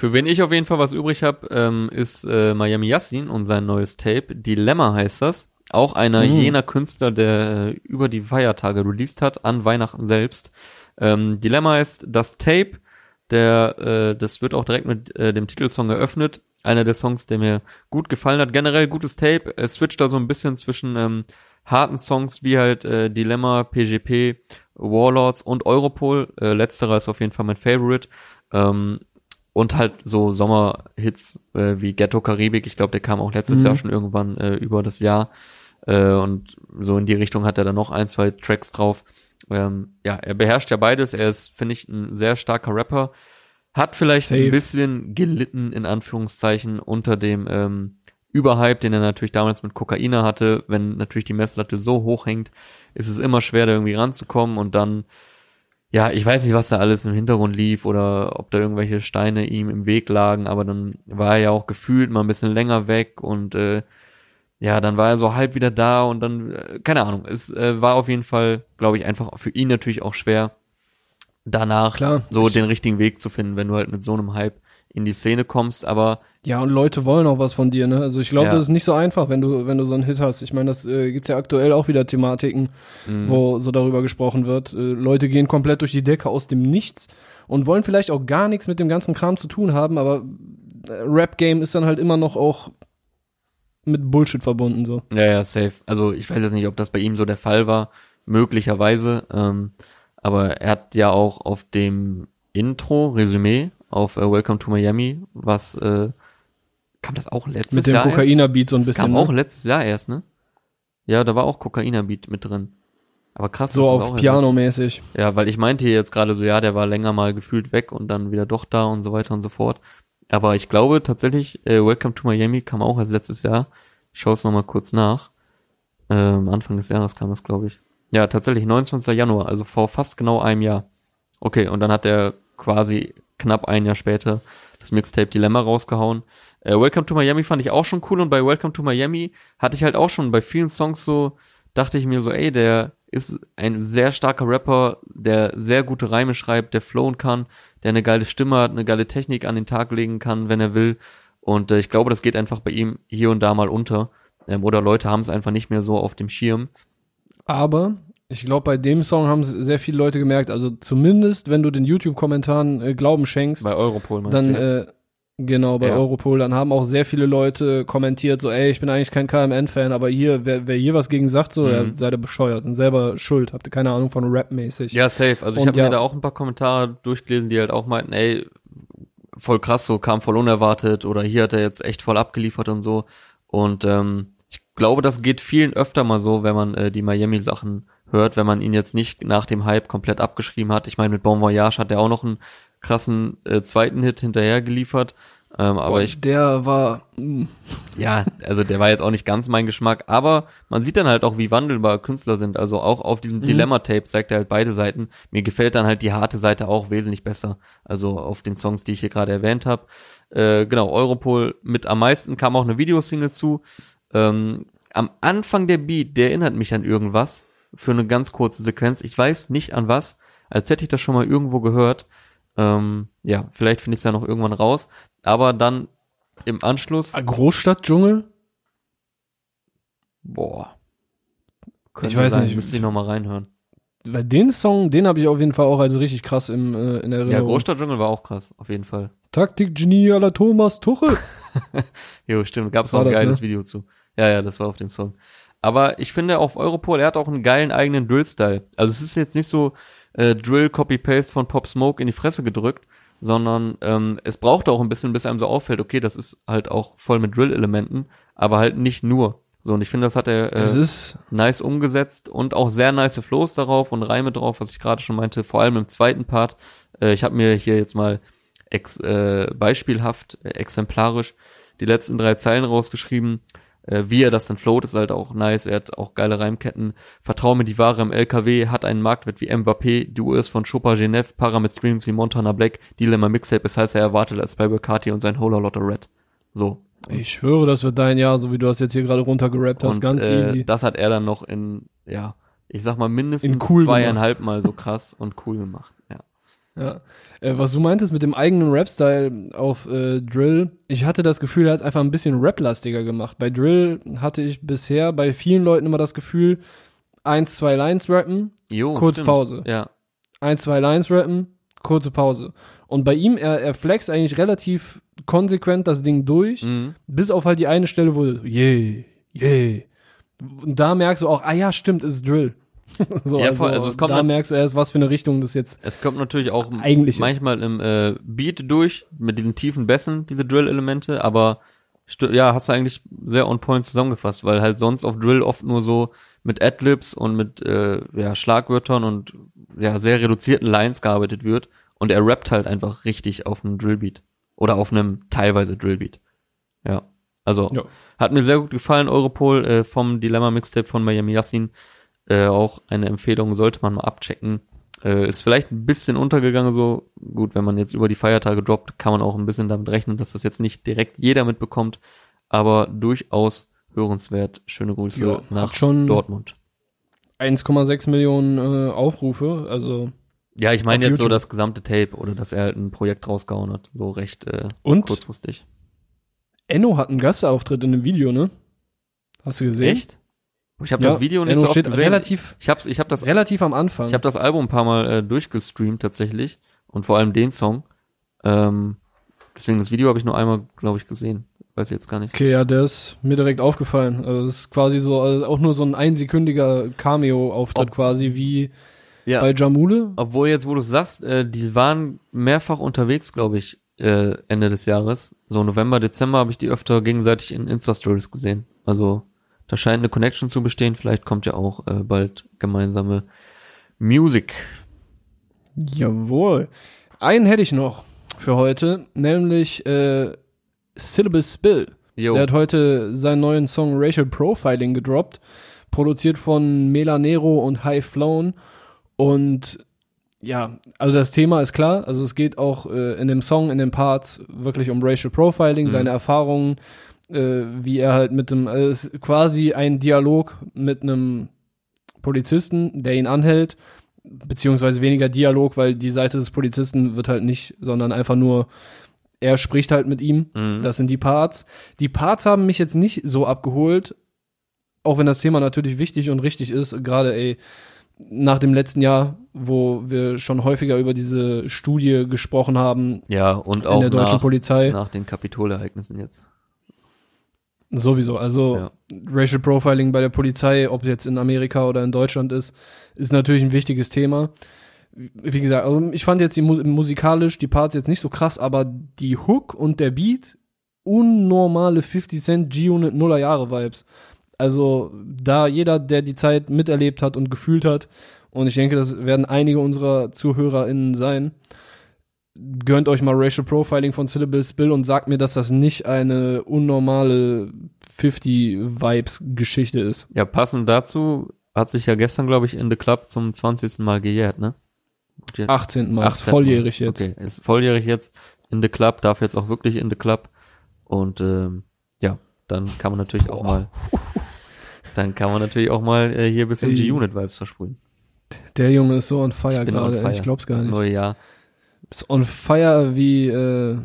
Für wen ich auf jeden Fall was übrig habe, ähm, ist äh, Miami Yassin und sein neues Tape. Dilemma heißt das. Auch einer Mhm. jener Künstler, der äh, über die Feiertage released hat, an Weihnachten selbst. Ähm, Dilemma ist das Tape, der, äh, das wird auch direkt mit äh, dem Titelsong eröffnet. Einer der Songs, der mir gut gefallen hat. Generell gutes Tape. Es switcht da so ein bisschen zwischen ähm, harten Songs wie halt äh, Dilemma, PGP, Warlords und Europol. Äh, letzterer ist auf jeden Fall mein Favorite. Ähm, und halt so Sommerhits äh, wie Ghetto Karibik. Ich glaube, der kam auch letztes Mhm. Jahr schon irgendwann äh, über das Jahr. Äh, und so in die Richtung hat er dann noch ein, zwei Tracks drauf. Ähm, ja, er beherrscht ja beides. Er ist, finde ich, ein sehr starker Rapper. Hat vielleicht Safe. ein bisschen gelitten, in Anführungszeichen, unter dem ähm, Überhype, den er natürlich damals mit Kokaina hatte. Wenn natürlich die Messlatte so hoch hängt, ist es immer schwer, da irgendwie ranzukommen. Und dann ja, ich weiß nicht, was da alles im Hintergrund lief oder ob da irgendwelche Steine ihm im Weg lagen, aber dann war er ja auch gefühlt mal ein bisschen länger weg und äh, ja, dann war er so halb wieder da und dann, äh, keine Ahnung, es äh, war auf jeden Fall, glaube ich, einfach für ihn natürlich auch schwer, danach Klar, so den richtigen Weg zu finden, wenn du halt mit so einem Hype in die Szene kommst, aber Ja, und Leute wollen auch was von dir, ne? Also ich glaube, Ja. das ist nicht so einfach, wenn du, wenn du so einen Hit hast. Ich meine, das äh, gibt's ja aktuell auch wieder Thematiken, Mhm. wo so darüber gesprochen wird. Äh, Leute gehen komplett durch die Decke aus dem Nichts und wollen vielleicht auch gar nichts mit dem ganzen Kram zu tun haben, aber äh, Rap-Game ist dann halt immer noch auch mit Bullshit verbunden, so. Ja, ja, safe. Also ich weiß jetzt nicht, ob das bei ihm so der Fall war, möglicherweise. Ähm, aber er hat ja auch auf dem Intro, Resümee, auf äh, Welcome to Miami, was äh, kam das auch letztes Mit dem Jahr? erst? Kokainer-Beat so ein Das bisschen. kam ne? auch letztes Jahr erst, ne? Ja, da war auch Kokainer-Beat mit drin. Aber krass. so auf Piano-mäßig. Ja, weil ich meinte jetzt gerade so, ja, der war länger mal gefühlt weg und dann wieder doch da und so weiter und so fort. Aber ich glaube tatsächlich, äh, Welcome to Miami kam auch erst letztes Jahr. Ich schaue es nochmal kurz nach. Ähm, Anfang des Jahres kam das, glaube ich. Ja, tatsächlich 29. Januar, also vor fast genau einem Jahr. Okay, und dann hat er quasi knapp ein Jahr später das Mixtape Dilemma rausgehauen. Äh, Welcome to Miami fand ich auch schon cool und bei Welcome to Miami hatte ich halt auch schon bei vielen Songs so, dachte ich mir so, ey, der ist ein sehr starker Rapper, der sehr gute Reime schreibt, der flowen kann, der eine geile Stimme hat, eine geile Technik an den Tag legen kann, wenn er will. Und äh, ich glaube, das geht einfach bei ihm hier und da mal unter. Ähm, oder Leute haben es einfach nicht mehr so auf dem Schirm. Aber ich glaube, bei dem Song haben es sehr viele Leute gemerkt. Also zumindest, wenn du den YouTube-Kommentaren äh, Glauben schenkst, Bei Europol meinst dann du, äh, genau bei Ja. Europol, dann haben auch sehr viele Leute kommentiert, so, ey, ich bin eigentlich kein KMN-Fan, aber hier, wer, wer hier was gegen sagt, so, Mhm. ja, seid ihr bescheuert und selber schuld, habt ihr keine Ahnung von Rap-mäßig. Ja, safe. Also ich habe ja- mir da auch ein paar Kommentare durchgelesen, die halt auch meinten, ey, voll krass, so kam voll unerwartet oder hier hat er jetzt echt voll abgeliefert und so. Und ähm, ich glaube, das geht vielen öfter mal so, wenn man äh, die Miami-Sachen hört, wenn man ihn jetzt nicht nach dem Hype komplett abgeschrieben hat. Ich meine, mit Bon Voyage hat er auch noch einen krassen äh, zweiten Hit hinterher geliefert. Ähm, aber Boah, ich der war, mm, ja, also der war jetzt auch nicht ganz mein Geschmack, aber man sieht dann halt auch, wie wandelbar Künstler sind. Also auch auf diesem Dilemma-Tape zeigt er halt beide Seiten. Mir gefällt dann halt die harte Seite auch wesentlich besser. Also auf den Songs, die ich hier gerade erwähnt habe. Äh, genau, Europol mit am meisten kam auch eine Videosingle zu. Ähm, am Anfang der Beat, der erinnert mich an irgendwas für eine ganz kurze Sequenz. Ich weiß nicht an was, als hätte ich das schon mal irgendwo gehört. Ähm, ja, vielleicht finde ich es ja noch irgendwann raus. Aber dann im Anschluss. Großstadtdschungel? Boah. Könnte Ich weiß sein, nicht. Müsste ich noch mal reinhören. Weil den Song, den habe ich auf jeden Fall auch als richtig krass im, äh, in Ja, Erinnerung. Großstadtdschungel war auch krass, auf jeden Fall. Taktik-Genie la Thomas Tuchel. Jo, stimmt, gab's Was war auch ein geiles ne? Video zu. Ja, ja, das war auf dem Song. Aber ich finde auf Europol, er hat auch einen geilen eigenen Drill-Style. Also es ist jetzt nicht so äh, Drill, Copy-Paste von Pop Smoke in die Fresse gedrückt, sondern ähm, es braucht auch ein bisschen, bis einem so auffällt, okay, das ist halt auch voll mit Drill-Elementen, aber halt nicht nur. So, und ich finde, das hat er äh, nice umgesetzt und auch sehr nice Flows darauf und Reime drauf, was ich gerade schon meinte, vor allem im zweiten Part. Äh, ich habe mir hier jetzt mal ex, äh, beispielhaft, äh, exemplarisch die letzten drei Zeilen rausgeschrieben. Äh, wie er das dann float, ist halt auch nice. Er hat auch geile Reimketten. Vertrau mir die Ware im LKW, hat einen Marktwert wie Mbappé, die ist von Chopin Genève, Para mit Streams wie Montana Black, Dilemma Mixtape, das heißt, er erwartet als Playboy Carti und sein Whole Lotta Red. So. ich schwöre, das wird dein Jahr, so wie du das jetzt hier gerade runtergerappt hast, Und ganz äh, easy. das hat er dann noch in, ja, ich sag mal mindestens In cool zweieinhalb Mal so krass und cool gemacht. Ja. Ja. Äh, was du meintest mit dem eigenen Rap-Style auf äh, Drill, ich hatte das Gefühl, er hat es einfach ein bisschen Rap-lastiger gemacht. Bei Drill hatte ich bisher bei vielen Leuten immer das Gefühl, eins, zwei Lines rappen, Jo, Kurz stimmt. Pause. Ja. eins, zwei Lines rappen, kurze Pause. Und bei ihm, er, er flext eigentlich relativ konsequent das Ding durch, Mhm. bis auf halt die eine Stelle, wo, yeah, yeah. Und da merkst du auch, ah ja, stimmt, es ist Drill. so, Ja, voll, also es kommt da merkst du erst, was für eine Richtung das jetzt Es kommt natürlich auch Eigentlich ist- manchmal im äh, Beat durch, mit diesen tiefen Bässen, diese Drill-Elemente, aber ja, hast du eigentlich sehr on point zusammengefasst, weil halt sonst auf Drill oft nur so mit Adlibs und mit äh, ja, Schlagwörtern und ja, sehr reduzierten Lines gearbeitet wird und er rappt halt einfach richtig auf einem Drillbeat oder auf einem teilweise Drillbeat. Ja, also Ja. hat mir sehr gut gefallen, Europol äh, vom Dilemma Mixtape von Miami Yassin. Äh, auch eine Empfehlung, sollte man mal abchecken. Äh, ist vielleicht ein bisschen untergegangen so. Gut, wenn man jetzt über die Feiertage droppt, kann man auch ein bisschen damit rechnen, dass das jetzt nicht direkt jeder mitbekommt, aber durchaus hörenswert. Schöne Grüße Ja, nach schon- Dortmund. 1,6 Millionen äh, Aufrufe, also Ja, ich meine jetzt so YouTube. das gesamte Tape oder dass er halt ein Projekt rausgehauen hat, so recht äh, und kurzfristig. Enno hat einen Gastauftritt in dem Video, ne? Hast du gesehen? Echt? Ich habe Ja, das Video nicht Enno so oft gesehen. relativ ich habe ich hab das relativ am Anfang. Ich habe das Album ein paar Mal äh, durchgestreamt tatsächlich und vor allem den Song. Ähm, deswegen das Video habe ich nur einmal, glaube ich, gesehen. Weiß ich jetzt gar nicht. Okay, ja, der ist mir direkt aufgefallen. Also das ist quasi so, also auch nur so ein einsekündiger Cameo-Auftritt quasi wie Ja. bei Jamule. Obwohl jetzt, wo du sagst, äh, die waren mehrfach unterwegs, glaube ich, äh, Ende des Jahres. So November, Dezember habe ich die öfter gegenseitig in Insta-Stories gesehen. Also da scheint eine Connection zu bestehen. Vielleicht kommt ja auch äh, bald gemeinsame Music. Jawohl. Einen hätte ich noch für heute, nämlich äh, Syllabus Spill. Jo. Der hat heute seinen neuen Song Racial Profiling gedroppt, produziert von Melanero und High Flown. Und ja, also das Thema ist klar. Also es geht auch äh, in dem Song, in den Parts wirklich um Racial Profiling, Mhm. seine Erfahrungen, äh, wie er halt mit dem, also es ist quasi ein Dialog mit einem Polizisten, der ihn anhält, beziehungsweise weniger Dialog, weil die Seite des Polizisten wird halt nicht, sondern einfach nur, er spricht halt mit ihm. Mhm. Das sind die Parts. Die Parts haben mich jetzt nicht so abgeholt, auch wenn das Thema natürlich wichtig und richtig ist, gerade ey, nach dem letzten Jahr, wo wir schon häufiger über diese Studie gesprochen haben ja, und in auch der deutschen nach, Polizei. nach den Kapitolereignissen jetzt. Sowieso. Also Ja. Racial Profiling bei der Polizei, ob jetzt in Amerika oder in Deutschland ist, ist natürlich ein wichtiges Thema. Wie gesagt, also ich fand jetzt die Mu musikalisch die Parts jetzt nicht so krass, aber die Hook und der Beat unnormale 50 Cent G-Unit Nuller Jahre Vibes. Also da jeder, der die Zeit miterlebt hat und gefühlt hat, und ich denke, das werden einige unserer ZuhörerInnen sein, gönnt euch mal Racial Profiling von Syllable Spill und sagt mir, dass das nicht eine unnormale 50-Vibes-Geschichte ist. Ja, passend dazu hat sich ja gestern, glaube ich, in The Club zum 20. Mal gejährt, ne? Und jetzt- 18. Mal, ist 18. volljährig jetzt. Okay, ist volljährig jetzt in The Club, darf jetzt auch wirklich in The Club. Und ähm, ja, dann kann man natürlich auch mal, dann kann man natürlich auch mal äh, hier ein bisschen. G-Unit-Vibes versprühen. Der Junge ist so on fire on gerade, ey, fire. ich glaub's gar Das nicht. neue Jahr. Ist on fire wie äh,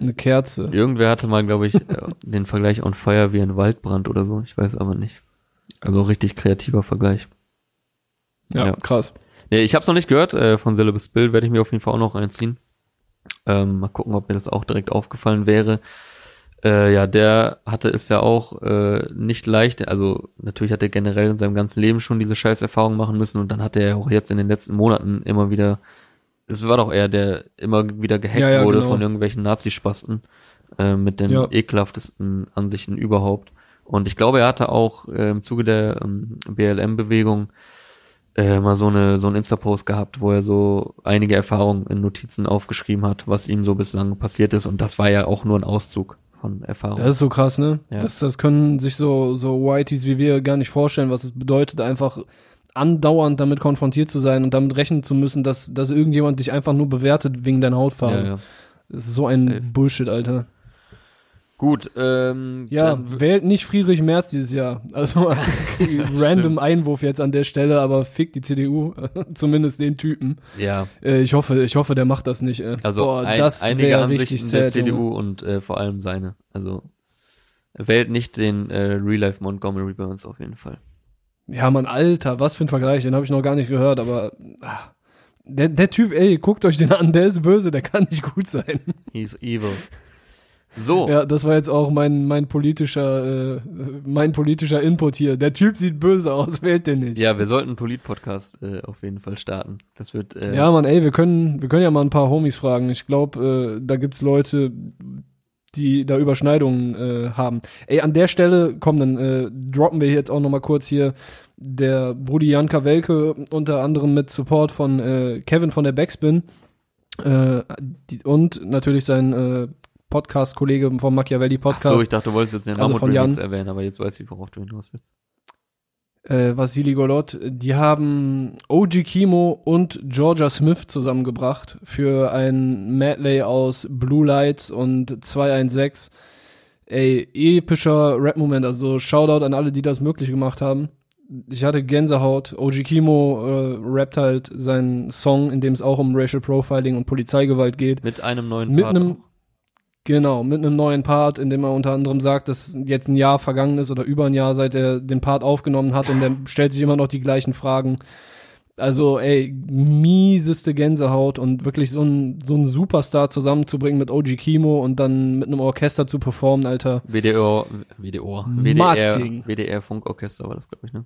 eine Kerze. Irgendwer hatte mal, glaube ich, äh, den Vergleich on fire wie ein Waldbrand oder so. Ich weiß aber nicht. Also richtig kreativer Vergleich. Ja, ja. krass. Nee, ich habe es noch nicht gehört äh, von Syllabus Bill, werde ich mir auf jeden Fall auch noch reinziehen. Ähm, mal gucken, ob mir das auch direkt aufgefallen wäre. Äh, ja, der hatte es ja auch äh, nicht leicht, also natürlich hat er generell in seinem ganzen Leben schon diese Scheißerfahrung machen müssen und dann hat er ja auch jetzt in den letzten Monaten immer wieder, es war doch er, der immer wieder gehackt Ja, ja, wurde genau. von irgendwelchen Nazispasten äh, mit den Ja. ekelhaftesten Ansichten überhaupt. Und ich glaube, er hatte auch äh, im Zuge der ähm, BLM-Bewegung äh, mal so eine so ein Insta-Post gehabt, wo er so einige Erfahrungen in Notizen aufgeschrieben hat, was ihm so bislang passiert ist. Und das war ja auch nur ein Auszug von Erfahrungen. Das ist so krass, ne? Ja. Das, das können sich so, so Whiteys wie wir gar nicht vorstellen, was es bedeutet, einfach andauernd damit konfrontiert zu sein und damit rechnen zu müssen, dass, dass irgendjemand dich einfach nur bewertet wegen deiner Hautfarbe. ja, ja. Das ist so ein Safe. Bullshit, Alter. Gut, ähm, Ja, wählt nicht Friedrich Merz dieses Jahr. Also random Einwurf jetzt an der Stelle, aber fick die CDU, zumindest den Typen. ja, Äh, ich hoffe, ich hoffe, der macht das nicht. Äh. also Boah, ein, das einige Ansichten richtig der sad, CDU Junge. und äh, vor allem seine. Also wählt nicht den äh, Real Life Montgomery Burns auf jeden Fall. Ja, Mann, Alter, was für ein Vergleich, den habe ich noch gar nicht gehört, aber ah, der, der Typ, ey, guckt euch den an, der ist böse, der kann nicht gut sein. He's evil. So, Ja, das war jetzt auch mein, mein politischer, äh, mein politischer Input hier. Der Typ sieht böse aus, wählt den nicht. ja, wir sollten einen Polit-Podcast äh, auf jeden Fall starten. Das wird äh, Ja, Mann, ey, wir können, wir können ja mal ein paar Homies fragen. Ich glaube, äh, da gibt's Leute, die da Überschneidungen äh, haben. Ey, an der Stelle, komm, dann äh, droppen wir jetzt auch noch mal kurz hier der Brudi Janka Welke, unter anderem mit Support von äh, Kevin von der Backspin äh, die, und natürlich sein äh, Podcast-Kollege vom Machiavelli Ach Podcast. so, ich dachte, du wolltest jetzt den Also von Jan. Mammut-Remix erwähnen, aber jetzt weiß ich, worauf du hinaus willst. Äh, Vasili Golot, die haben OG Kimo und Georgia Smith zusammengebracht für ein Medley aus Blue Lights und 216. Ey, epischer Rap-Moment, also Shoutout an alle, die das möglich gemacht haben. Ich hatte Gänsehaut. OG Kimo äh, rappt halt seinen Song, in dem es auch um Racial Profiling und Polizeigewalt geht. Mit einem neuen Mit Part einem. Genau, mit einem neuen Part, in dem er unter anderem sagt, dass jetzt ein Jahr vergangen ist oder über ein Jahr, seit er den Part aufgenommen hat und der stellt sich immer noch die gleichen Fragen. Also, ey, mieseste Gänsehaut und wirklich so ein, so ein Superstar zusammenzubringen mit OG Kimo und dann mit einem Orchester zu performen, Alter. WDR, WDR, WDR. WDR Funkorchester war das, glaube ich, ne?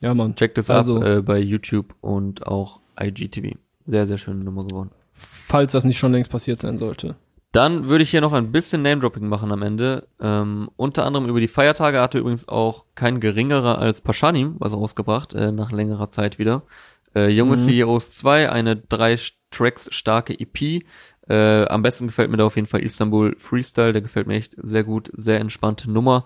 Ja, Mann. Checkt es Also- ab äh, bei YouTube und auch IGTV. Sehr, sehr schöne Nummer geworden. Falls das nicht schon längst passiert sein sollte. Dann würde ich hier noch ein bisschen Name-Dropping machen am Ende. Ähm, unter anderem über die Feiertage hatte übrigens auch kein geringerer als Paschanim was rausgebracht, äh, nach längerer Zeit wieder. Äh, Junge Mhm. CEOs 2, eine drei Tracks starke EP. Äh, am besten gefällt mir da auf jeden Fall Istanbul Freestyle, der gefällt mir echt sehr gut, sehr entspannte Nummer.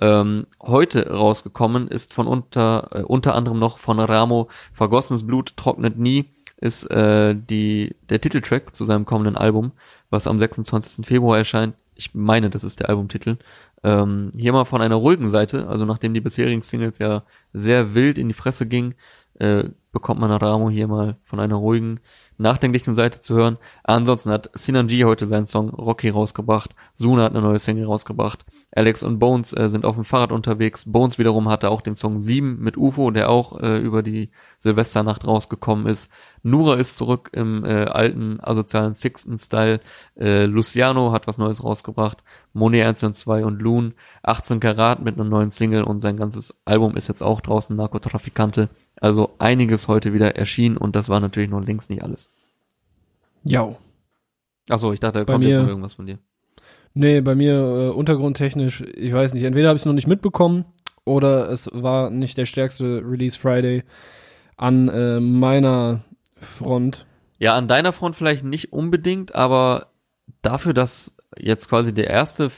Ähm, heute rausgekommen ist von unter, äh, unter anderem noch von Ramo Vergossenes Blut trocknet nie, ist äh, die, der Titeltrack zu seinem kommenden Album, was am 26. Februar erscheint. Ich meine, das ist der Albumtitel. Ähm, hier mal von einer ruhigen Seite, also nachdem die bisherigen Singles ja sehr wild in die Fresse gingen, äh, bekommt man Ramo hier mal von einer ruhigen, nachdenklichen Seite zu hören. Ansonsten hat Sinanji heute seinen Song Rocky rausgebracht, Suna hat eine neue Single rausgebracht, Alex und Bones äh, sind auf dem Fahrrad unterwegs, Bones wiederum hatte auch den Song 7 mit UFO, der auch äh, über die Silvesternacht rausgekommen ist. Nura ist zurück im äh, alten asozialen Sixten-Style, äh, Luciano hat was Neues rausgebracht, Monet 1 und 2 und Loon, 18 Karat mit einem neuen Single und sein ganzes Album ist jetzt auch draußen, Narkotrafikante. Also einiges heute wieder erschienen und das war natürlich noch längst nicht alles. Ja. Achso, ich dachte, da Bei kommt jetzt mir- noch irgendwas von dir. Nee, bei mir äh, untergrundtechnisch, ich weiß nicht, entweder habe ich es noch nicht mitbekommen oder es war nicht der stärkste Release Friday an äh, meiner Front. Ja, an deiner Front vielleicht nicht unbedingt, aber dafür, dass jetzt quasi der erste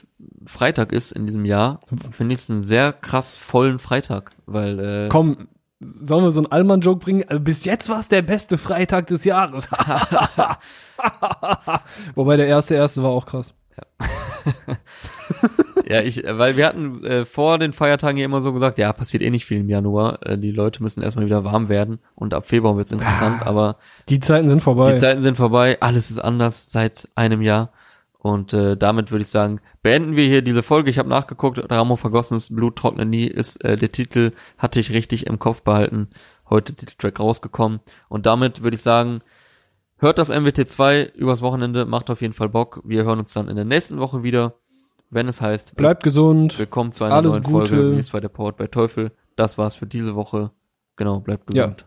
Freitag ist in diesem Jahr, finde ich es einen sehr krass vollen Freitag, weil äh, Komm, sollen wir so einen Allmann-Joke bringen? Also bis jetzt war es der beste Freitag des Jahres. Wobei der erste erste war auch krass. ja, ich, äh, weil wir hatten äh, vor den Feiertagen ja immer so gesagt, ja, passiert eh nicht viel im Januar, äh, die Leute müssen erstmal wieder warm werden und ab Februar wird's interessant, aber Die Zeiten sind vorbei. Die Zeiten sind vorbei, alles ist anders seit einem Jahr. Und äh, damit würde ich sagen, beenden wir hier diese Folge. Ich habe nachgeguckt, Ramo Vergossenes Blut trocknet nie ist äh, der Titel, hatte ich richtig im Kopf behalten. Heute Titeltrack rausgekommen. Und damit würde ich sagen, hört das MWT2 übers Wochenende, macht auf jeden Fall Bock. Wir hören uns dann in der nächsten Woche wieder, wenn es heißt, Bleibt gesund. willkommen zu einer alles neuen Gute. Folge. Wie ist bei der Port bei Teufel. Das war's für diese Woche. Genau, bleibt Ja. gesund.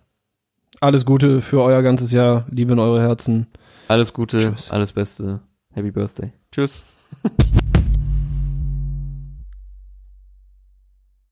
Alles Gute für euer ganzes Jahr. Liebe in eure Herzen. Alles Gute, Tschüss. alles Beste. Happy Birthday. Tschüss.